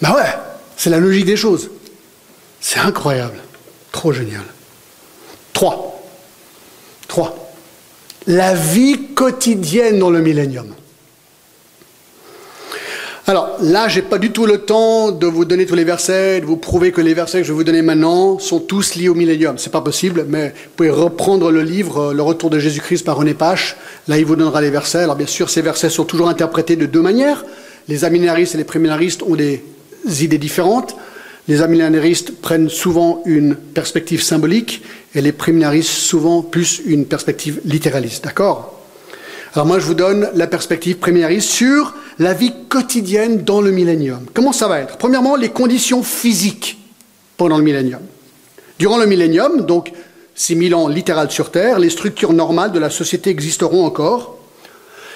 Speaker 1: Ben ouais, c'est la logique des choses. C'est incroyable. Trop génial. Trois. Trois. La vie quotidienne dans le millénium. Alors là, j'ai pas du tout le temps de vous donner tous les versets, de vous prouver que les versets que je vais vous donner maintenant sont tous liés au millénium. C'est pas possible, mais vous pouvez reprendre le livre Le Retour de Jésus-Christ par René Pache. Là, il vous donnera les versets. Alors bien sûr, ces versets sont toujours interprétés de deux manières. Les aminaristes et les préminaristes ont des idées différentes. Les aminaristes prennent souvent une perspective symbolique et les préminaristes souvent plus une perspective littéraliste. D'accord? Alors moi, je vous donne la perspective préminariste sur la vie quotidienne dans le millénium. Comment ça va être? Premièrement, les conditions physiques pendant le millénium. Durant le millénium, donc 6000 ans littéral sur Terre, les structures normales de la société existeront encore.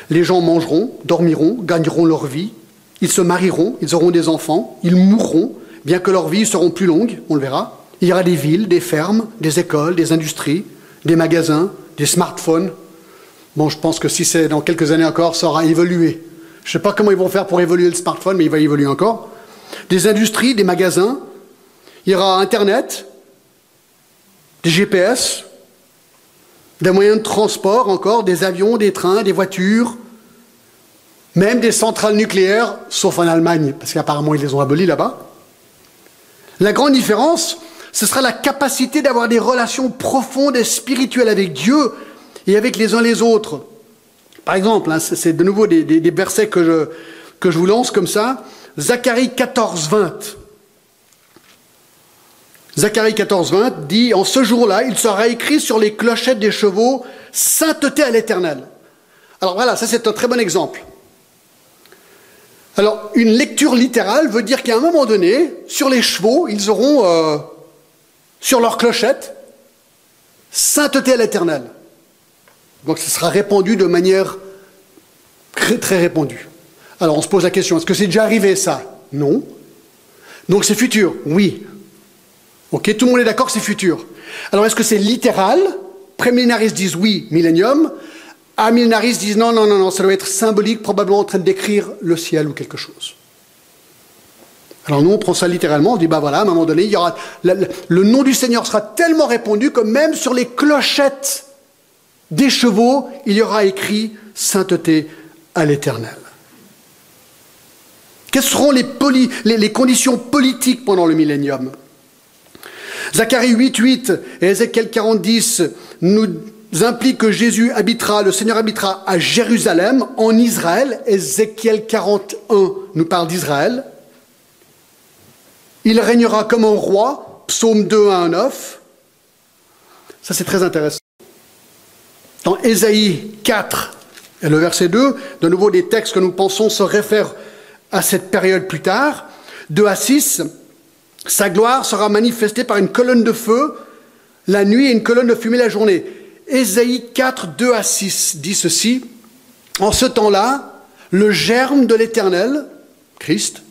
Speaker 1: Les gens mangeront, dormiront, gagneront leur vie, ils se marieront, ils auront des enfants, ils mourront, bien que leurs vies seront plus longues, on le verra. Il y aura des villes, des fermes, des écoles, des industries, des magasins, des smartphones. Bon, je pense que si c'est dans quelques années encore, ça aura évolué. Je ne sais pas comment ils vont faire pour évoluer le smartphone, mais il va évoluer encore. Des industries, des magasins. Il y aura Internet, des GPS, des moyens de transport encore, des avions, des trains, des voitures, même des centrales nucléaires, sauf en Allemagne, parce qu'apparemment ils les ont abolies là-bas. La grande différence, ce sera la capacité d'avoir des relations profondes et spirituelles avec Dieu et avec les uns les autres. Par exemple, hein, c'est de nouveau des, versets que je, que je vous lance comme ça. Zacharie 14, 20. Zacharie 14, 20 dit En ce jour-là, il sera écrit sur les clochettes des chevaux Sainteté à l'éternel. Alors voilà, ça c'est un très bon exemple. Alors, une lecture littérale veut dire qu'à un moment donné, sur les chevaux, ils auront euh, sur leurs clochettes Sainteté à l'éternel. Donc ce sera répandu de manière très, très répandue. Alors on se pose la question, est-ce que c'est déjà arrivé ça? Non. Donc c'est futur? Oui. Ok, tout le monde est d'accord c'est futur. Alors est-ce que c'est littéral? Prémillénaristes disent oui, millénium. Amillénaristes disent non, non, non, non, ça doit être symbolique, probablement en train de décrire le ciel ou quelque chose. Alors nous, on prend ça littéralement, on dit, bah voilà, à un moment donné, il y aura, le nom du Seigneur sera tellement répandu que même sur les clochettes des chevaux, il y aura écrit sainteté à l'Éternel. Quelles seront les, conditions politiques pendant le millénium? Zacharie 8, 8 et Ézéchiel 40, 10 nous impliquent que Jésus habitera, le Seigneur habitera à Jérusalem, en Israël. Ézéchiel 41 nous parle d'Israël. Il régnera comme un roi, psaume 2 1, 9. Ça c'est très intéressant. Dans Ésaïe 4 et le verset 2, de nouveau des textes que nous pensons se réfèrent à cette période plus tard, 2 à 6, sa gloire sera manifestée par une colonne de feu la nuit et une colonne de fumée la journée. Ésaïe 4, 2 à 6 dit ceci, En ce temps-là, le germe de l'Éternel, Christ,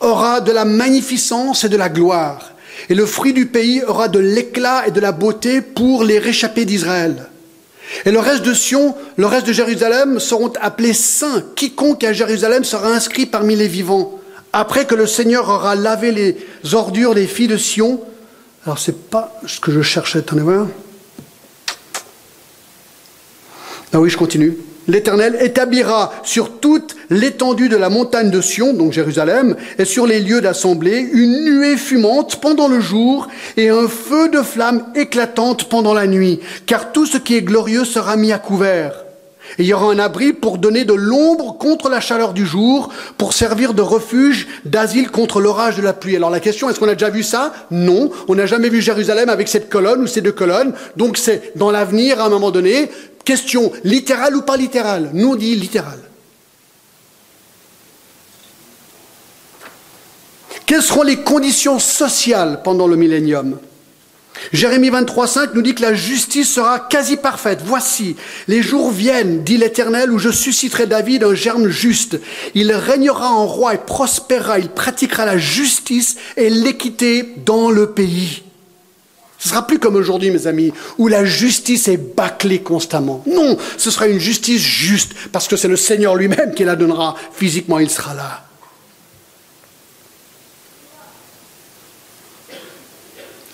Speaker 1: aura de la magnificence et de la gloire, et le fruit du pays aura de l'éclat et de la beauté pour les réchappés d'Israël. Et le reste de Sion, le reste de Jérusalem seront appelés saints. Quiconque à Jérusalem sera inscrit parmi les vivants. Après que le Seigneur aura lavé les ordures des filles de Sion. Alors c'est pas ce que je cherchais, attendez voir. Ah oui, je continue l'Éternel établira sur toute l'étendue de la montagne de Sion, donc Jérusalem, et sur les lieux d'assemblée, une nuée fumante pendant le jour et un feu de flamme éclatante pendant la nuit, car tout ce qui est glorieux sera mis à couvert. Et il y aura un abri pour donner de l'ombre contre la chaleur du jour, pour servir de refuge, d'asile contre l'orage de la pluie. Alors la question, est-ce qu'on a déjà vu ça? Non, on n'a jamais vu Jérusalem avec cette colonne ou ces deux colonnes. Donc c'est dans l'avenir, à un moment donné, Question littérale ou pas littérale Nous, on dit littérale. Quelles seront les conditions sociales pendant le millénium? Jérémie 23, 5 nous dit que la justice sera quasi parfaite. Voici, les jours viennent, dit l'Éternel, où je susciterai David un germe juste. Il régnera en roi et prospérera. Il pratiquera la justice et l'équité dans le pays. Ce sera plus comme aujourd'hui, mes amis, où la justice est bâclée constamment. Non, ce sera une justice juste, parce que c'est le Seigneur lui-même qui la donnera. Physiquement, il sera là.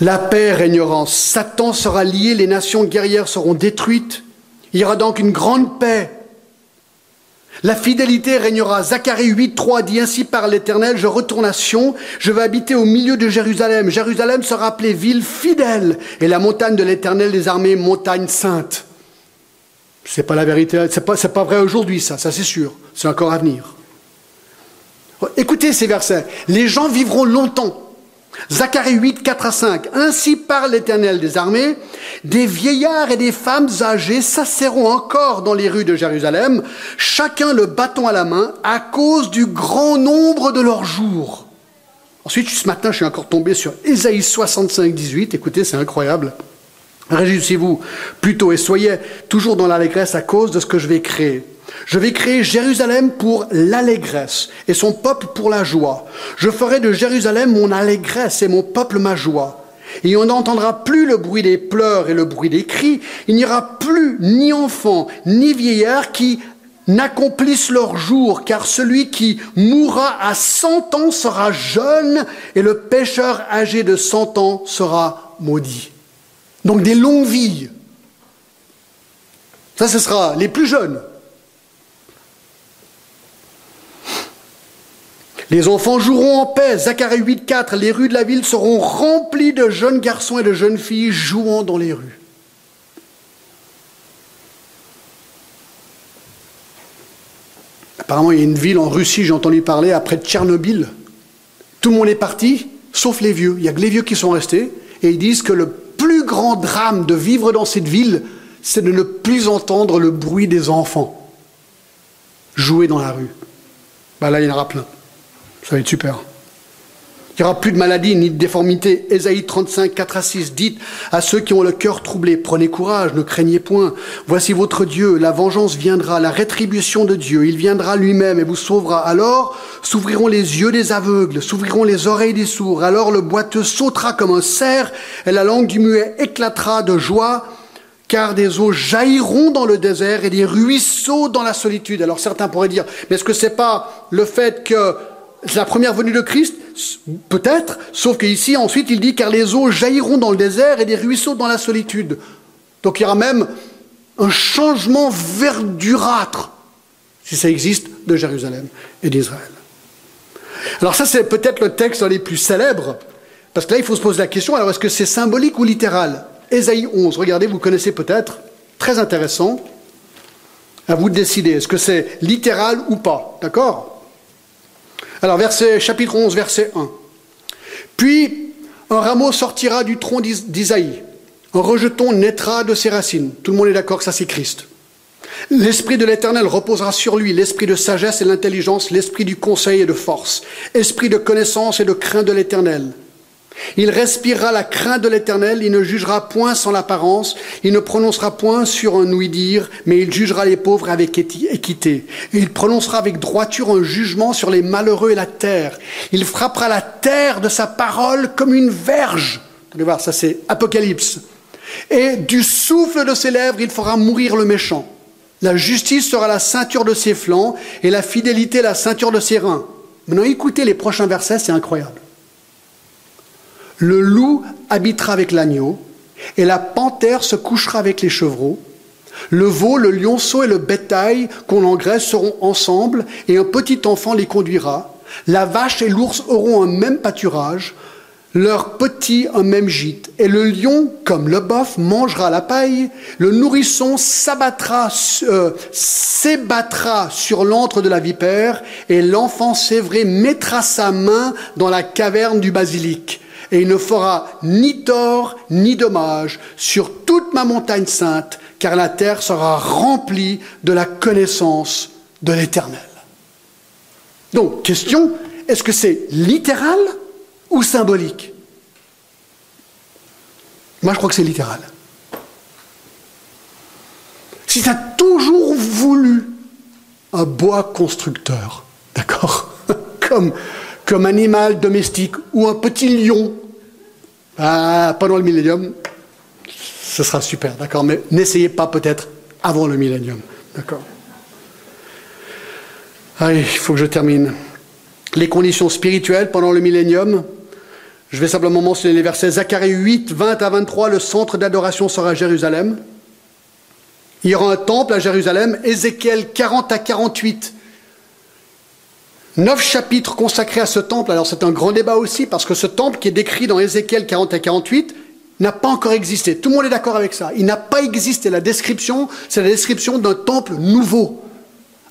Speaker 1: La paix régnera. Satan sera lié, les nations guerrières seront détruites. Il y aura donc une grande paix. La fidélité régnera. Zacharie 8, 3 dit ainsi par l'Éternel, je retourne à Sion, je vais habiter au milieu de Jérusalem. Jérusalem sera appelée ville fidèle et la montagne de l'Éternel des armées, montagne sainte. C'est pas la vérité, c'est pas, pas vrai aujourd'hui ça, ça c'est sûr. C'est encore à venir. Écoutez ces versets. Les gens vivront longtemps. Zacharie 8, 4 à 5. Ainsi parle l'Éternel des armées, des vieillards et des femmes âgées s'asserront encore dans les rues de Jérusalem, chacun le bâton à la main, à cause du grand nombre de leurs jours. Ensuite, ce matin, je suis encore tombé sur Ésaïe 65, 18. Écoutez, c'est incroyable. Réjouissez-vous plutôt et soyez toujours dans l'allégresse à cause de ce que je vais créer. Je vais créer Jérusalem pour l'allégresse et son peuple pour la joie. Je ferai de Jérusalem mon allégresse et mon peuple ma joie. Et on n'entendra plus le bruit des pleurs et le bruit des cris. Il n'y aura plus ni enfants ni vieillards qui n'accomplissent leur jour, car celui qui mourra à cent ans sera jeune, et le pécheur âgé de cent ans sera maudit. Donc des longues vies. Ça, ce sera les plus jeunes. Les enfants joueront en paix. Zacharie 8, 4. Les rues de la ville seront remplies de jeunes garçons et de jeunes filles jouant dans les rues. Apparemment, il y a une ville en Russie, j'ai entendu parler, après Tchernobyl. Tout le monde est parti, sauf les vieux. Il n'y a que les vieux qui sont restés. Et ils disent que le plus grand drame de vivre dans cette ville, c'est de ne plus entendre le bruit des enfants jouer dans la rue. Ben là, il y en aura plein. Ça va être super. Il n'y aura plus de maladies ni de déformités. Ésaïe 35, 4 à 6. Dites à ceux qui ont le cœur troublé, prenez courage, ne craignez point. Voici votre Dieu, la vengeance viendra, la rétribution de Dieu. Il viendra lui-même et vous sauvera. Alors s'ouvriront les yeux des aveugles, s'ouvriront les oreilles des sourds. Alors le boiteux sautera comme un cerf et la langue du muet éclatera de joie car des eaux jailliront dans le désert et des ruisseaux dans la solitude. Alors certains pourraient dire, mais est-ce que c'est pas le fait que la première venue de Christ Peut-être, sauf qu'ici, ensuite, il dit car les eaux jailliront dans le désert et des ruisseaux dans la solitude. Donc il y aura même un changement verdurâtre, si ça existe, de Jérusalem et d'Israël. Alors ça, c'est peut-être le texte les plus célèbres, parce que là, il faut se poser la question, alors est-ce que c'est symbolique ou littéral? Ésaïe 11, regardez, vous connaissez peut-être, très intéressant. À vous de décider, est-ce que c'est littéral ou pas, d'accord? Alors, verset, chapitre 11, verset 1. Puis, un rameau sortira du tronc d'Isaïe. Un rejeton naîtra de ses racines. Tout le monde est d'accord que ça, c'est Christ. L'Esprit de l'Éternel reposera sur lui, l'esprit de sagesse et l'intelligence, l'esprit du conseil et de force, esprit de connaissance et de crainte de l'Éternel il respirera la crainte de l'Éternel, il ne jugera point sans l'apparence, il ne prononcera point sur un ouï-dire, mais il jugera les pauvres avec équité. Il prononcera avec droiture un jugement sur les malheureux et la terre. Il frappera la terre de sa parole comme une verge. Vous allez voir, ça c'est Apocalypse. Et du souffle de ses lèvres, il fera mourir le méchant. La justice sera la ceinture de ses flancs et la fidélité la ceinture de ses reins. Maintenant, écoutez les prochains versets, c'est incroyable. Le loup habitera avec l'agneau, et la panthère se couchera avec les chevreaux. Le veau, le lionceau et le bétail qu'on engraisse seront ensemble, et un petit enfant les conduira. La vache et l'ours auront un même pâturage, leurs petits un même gîte. Et le lion, comme le bœuf, mangera la paille. Le nourrisson s'abattra, euh, s'ébattra sur l'antre de la vipère, et l'enfant sévré mettra sa main dans la caverne du basilic et il ne fera ni tort ni dommage sur toute ma montagne sainte, car la terre sera remplie de la connaissance de l'Éternel. Donc, question, est-ce que c'est littéral ou symbolique? Moi, je crois que c'est littéral. Si tu as toujours voulu un bois constructeur, d'accord? Comme, comme animal domestique ou un petit lion, ah, pendant le millénium, ce sera super, d'accord Mais n'essayez pas peut-être avant le millénium, d'accord Allez, il faut que je termine. Les conditions spirituelles pendant le millénium, je vais simplement mentionner les versets Zacharie 8, 20 à 23, le centre d'adoration sera Jérusalem. Il y aura un temple à Jérusalem, Ézéchiel 40 à 48. Neuf chapitres consacrés à ce temple. Alors c'est un grand débat aussi, parce que ce temple qui est décrit dans Ézéchiel 40 à 48 n'a pas encore existé. Tout le monde est d'accord avec ça. Il n'a pas existé. La description, c'est la description d'un temple nouveau.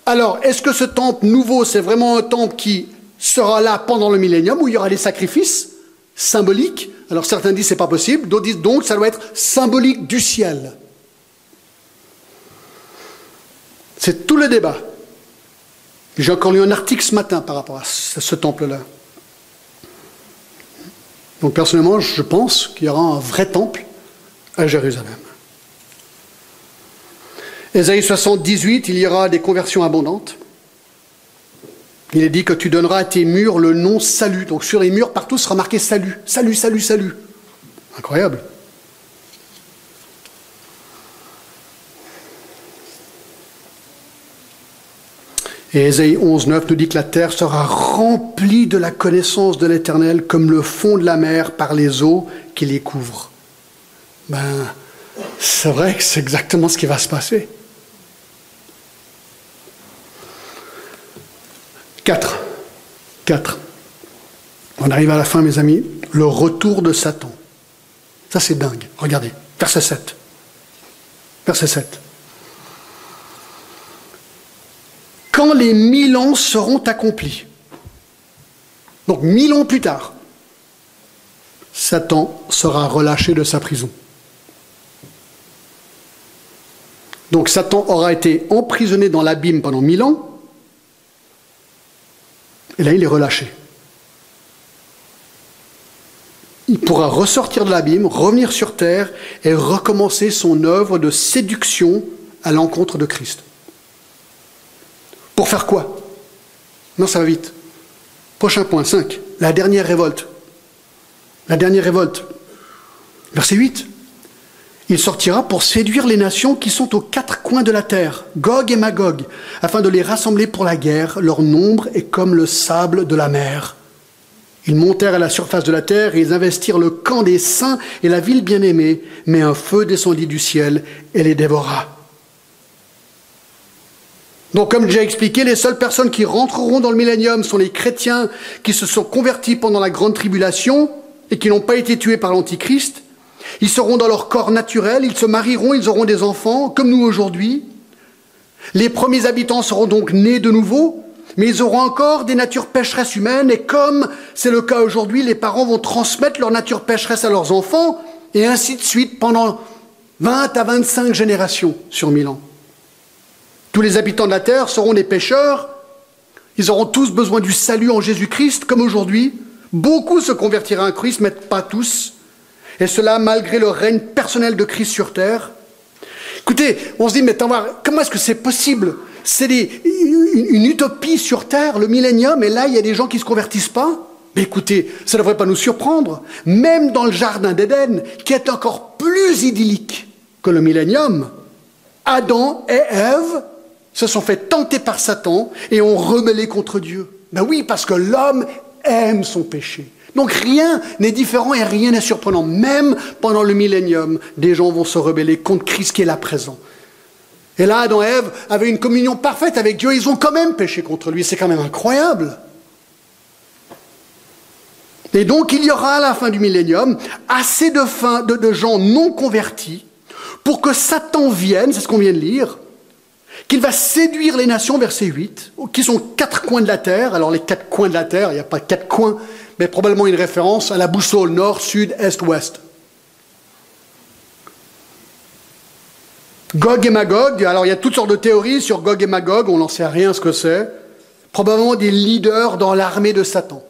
Speaker 1: Alors, est-ce que ce temple nouveau, c'est vraiment un temple qui sera là pendant le millénium, où il y aura des sacrifices symboliques? Alors certains disent c'est pas possible, d'autres disent donc ça doit être symbolique du ciel. C'est tout le débat. J'ai encore lu un article ce matin par rapport à ce, temple-là. Donc personnellement, je pense qu'il y aura un vrai temple à Jérusalem. Ésaïe 78, il y aura des conversions abondantes. Il est dit que tu donneras à tes murs le nom salut. Donc sur les murs, partout sera marqué salut, salut, salut, salut. Incroyable. Et Ésaïe 11, 9 nous dit que la terre sera remplie de la connaissance de l'Éternel comme le fond de la mer par les eaux qui les couvrent. Ben, c'est vrai que c'est exactement ce qui va se passer. 4. 4. On arrive à la fin, mes amis. Le retour de Satan. Ça, c'est dingue. Regardez, verset 7. Verset 7. Les mille ans seront accomplis. Donc mille ans plus tard, Satan sera relâché de sa prison. Donc Satan aura été emprisonné dans l'abîme pendant mille ans, et là il est relâché. Il pourra ressortir de l'abîme, revenir sur terre et recommencer son œuvre de séduction à l'encontre de Christ. Pour faire quoi? Non, ça va vite. Prochain point, 5. La dernière révolte. La dernière révolte. Verset 8. Il sortira pour séduire les nations qui sont aux quatre coins de la terre, Gog et Magog, afin de les rassembler pour la guerre. Leur nombre est comme le sable de la mer. Ils montèrent à la surface de la terre et ils investirent le camp des saints et la ville bien-aimée, mais un feu descendit du ciel et les dévora. Donc, comme j'ai expliqué, les seules personnes qui rentreront dans le millénium sont les chrétiens qui se sont convertis pendant la grande tribulation et qui n'ont pas été tués par l'Antichrist. Ils seront dans leur corps naturel, ils se marieront, ils auront des enfants, comme nous aujourd'hui. Les premiers habitants seront donc nés de nouveau, mais ils auront encore des natures pécheresses humaines, et comme c'est le cas aujourd'hui, les parents vont transmettre leur nature pécheresse à leurs enfants, et ainsi de suite pendant 20 à 25 générations sur mille ans. Tous les habitants de la terre seront des pécheurs. Ils auront tous besoin du salut en Jésus-Christ, comme aujourd'hui. Beaucoup se convertiront en Christ, mais pas tous. Et cela malgré le règne personnel de Christ sur terre. Écoutez, on se dit, mais comment est-ce que c'est possible? C'est une, utopie sur terre, le millénium, et là, il y a des gens qui ne se convertissent pas? Mais écoutez, ça ne devrait pas nous surprendre. Même dans le jardin d'Éden, qui est encore plus idyllique que le millénium, Adam et Ève se sont fait tenter par Satan et ont rebellé contre Dieu. Ben oui, parce que l'homme aime son péché. Donc rien n'est différent et rien n'est surprenant. Même pendant le millénium, des gens vont se rebeller contre Christ qui est là présent. Et là, Adam et Ève avaient une communion parfaite avec Dieu, ils ont quand même péché contre lui. C'est quand même incroyable. Et donc, il y aura à la fin du millénium assez de, de gens non convertis pour que Satan vienne, c'est ce qu'on vient de lire, qu'il va séduire les nations, verset 8, qui sont quatre coins de la terre. Alors les quatre coins de la terre, il n'y a pas quatre coins, mais probablement une référence à la boussole nord, sud, est, ouest. Gog et Magog, alors il y a toutes sortes de théories sur Gog et Magog, on n'en sait rien ce que c'est. Probablement des leaders dans l'armée de Satan.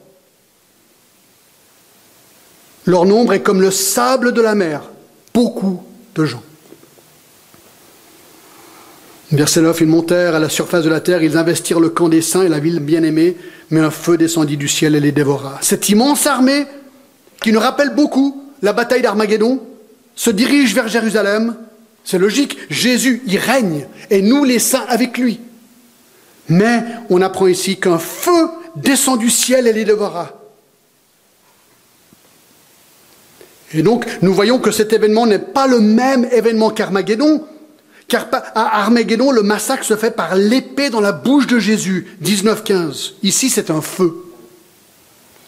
Speaker 1: Leur nombre est comme le sable de la mer. Beaucoup de gens. Verset 9, ils montèrent à la surface de la terre, ils investirent le camp des saints et la ville bien-aimée, mais un feu descendit du ciel et les dévora. Cette immense armée, qui nous rappelle beaucoup la bataille d'Armageddon, se dirige vers Jérusalem. C'est logique, Jésus y règne, et nous les saints avec lui. Mais on apprend ici qu'un feu descend du ciel et les dévora. Et donc, nous voyons que cet événement n'est pas le même événement qu'Armageddon, car à Armageddon, le massacre se fait par l'épée dans la bouche de Jésus, 19-15. Ici, c'est un feu.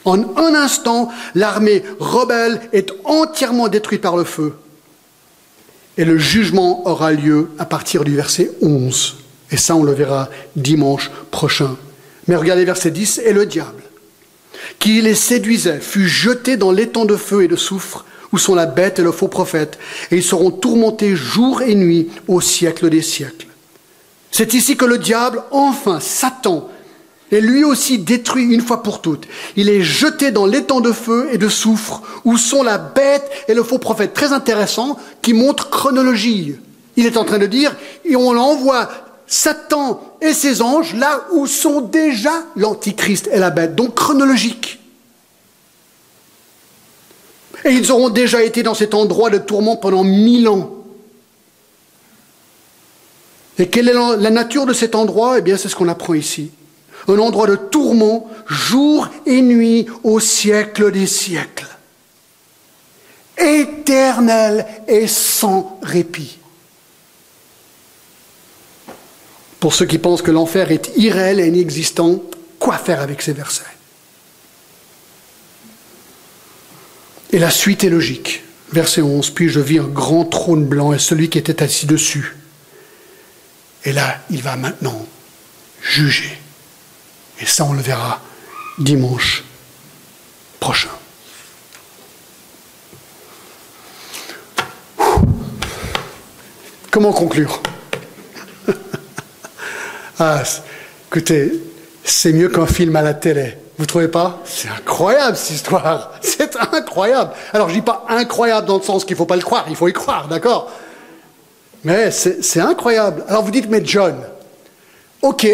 Speaker 1: En un instant, l'armée rebelle est entièrement détruite par le feu. Et le jugement aura lieu à partir du verset 11. Et ça, on le verra dimanche prochain. Mais regardez verset 10, et le diable, qui les séduisait, fut jeté dans l'étang de feu et de soufre, où sont la bête et le faux prophète, et ils seront tourmentés jour et nuit au siècle des siècles. C'est ici que le diable, enfin Satan, est lui aussi détruit une fois pour toutes. Il est jeté dans l'étang de feu et de soufre, où sont la bête et le faux prophète. Très intéressant, qui montre chronologie. Il est en train de dire, et on l'envoie Satan et ses anges là où sont déjà l'Antichrist et la bête, donc chronologique. Et ils auront déjà été dans cet endroit de tourment pendant mille ans. Et quelle est la nature de cet endroit? Eh bien, c'est ce qu'on apprend ici. Un endroit de tourment, jour et nuit, au siècle des siècles. Éternel et sans répit. Pour ceux qui pensent que l'enfer est irréel et inexistant, quoi faire avec ces versets? Et la suite est logique. Verset 11, puis je vis un grand trône blanc et celui qui était assis dessus. Et là, il va maintenant juger. Et ça, on le verra dimanche prochain. Comment conclure? Ah, écoutez, c'est mieux qu'un film à la télé. Vous trouvez pas? C'est incroyable cette histoire. C'est incroyable. Alors je dis pas incroyable dans le sens qu'il faut pas le croire, il faut y croire, d'accord? Mais c'est incroyable. Alors vous dites, mais John, ok,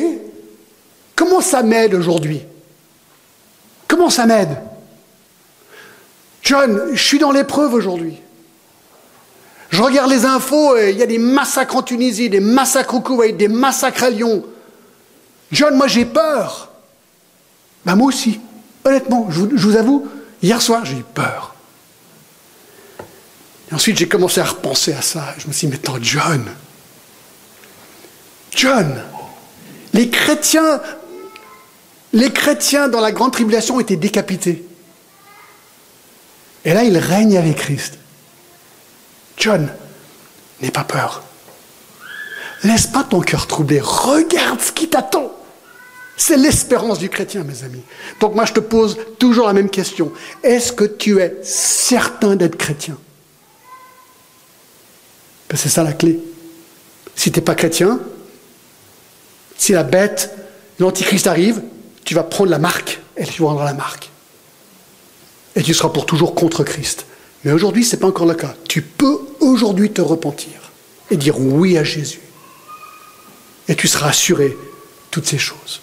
Speaker 1: comment ça m'aide aujourd'hui? Comment ça m'aide? John, je suis dans l'épreuve aujourd'hui. Je regarde les infos, et il y a des massacres en Tunisie, des massacres au Koweït, des massacres à Lyon. John, moi j'ai peur. Ben moi aussi. Honnêtement, je vous, avoue, hier soir, j'ai eu peur. Et ensuite, j'ai commencé à repenser à ça. Je me suis dit, mais attends, John, John, les chrétiens, les chrétiens dans la grande tribulation étaient décapités. Et là, ils règnent avec Christ. John, n'aie pas peur. Laisse pas ton cœur troublé. Regarde ce qui t'attend. C'est l'espérance du chrétien, mes amis. Donc moi, je te pose toujours la même question. Est-ce que tu es certain d'être chrétien? Ben, C'est ça la clé. Si tu n'es pas chrétien, si la bête, l'antichrist arrive, tu vas prendre la marque et tu rendras la marque. Et tu seras pour toujours contre Christ. Mais aujourd'hui, ce n'est pas encore le cas. Tu peux aujourd'hui te repentir et dire oui à Jésus. Et tu seras assuré toutes ces choses.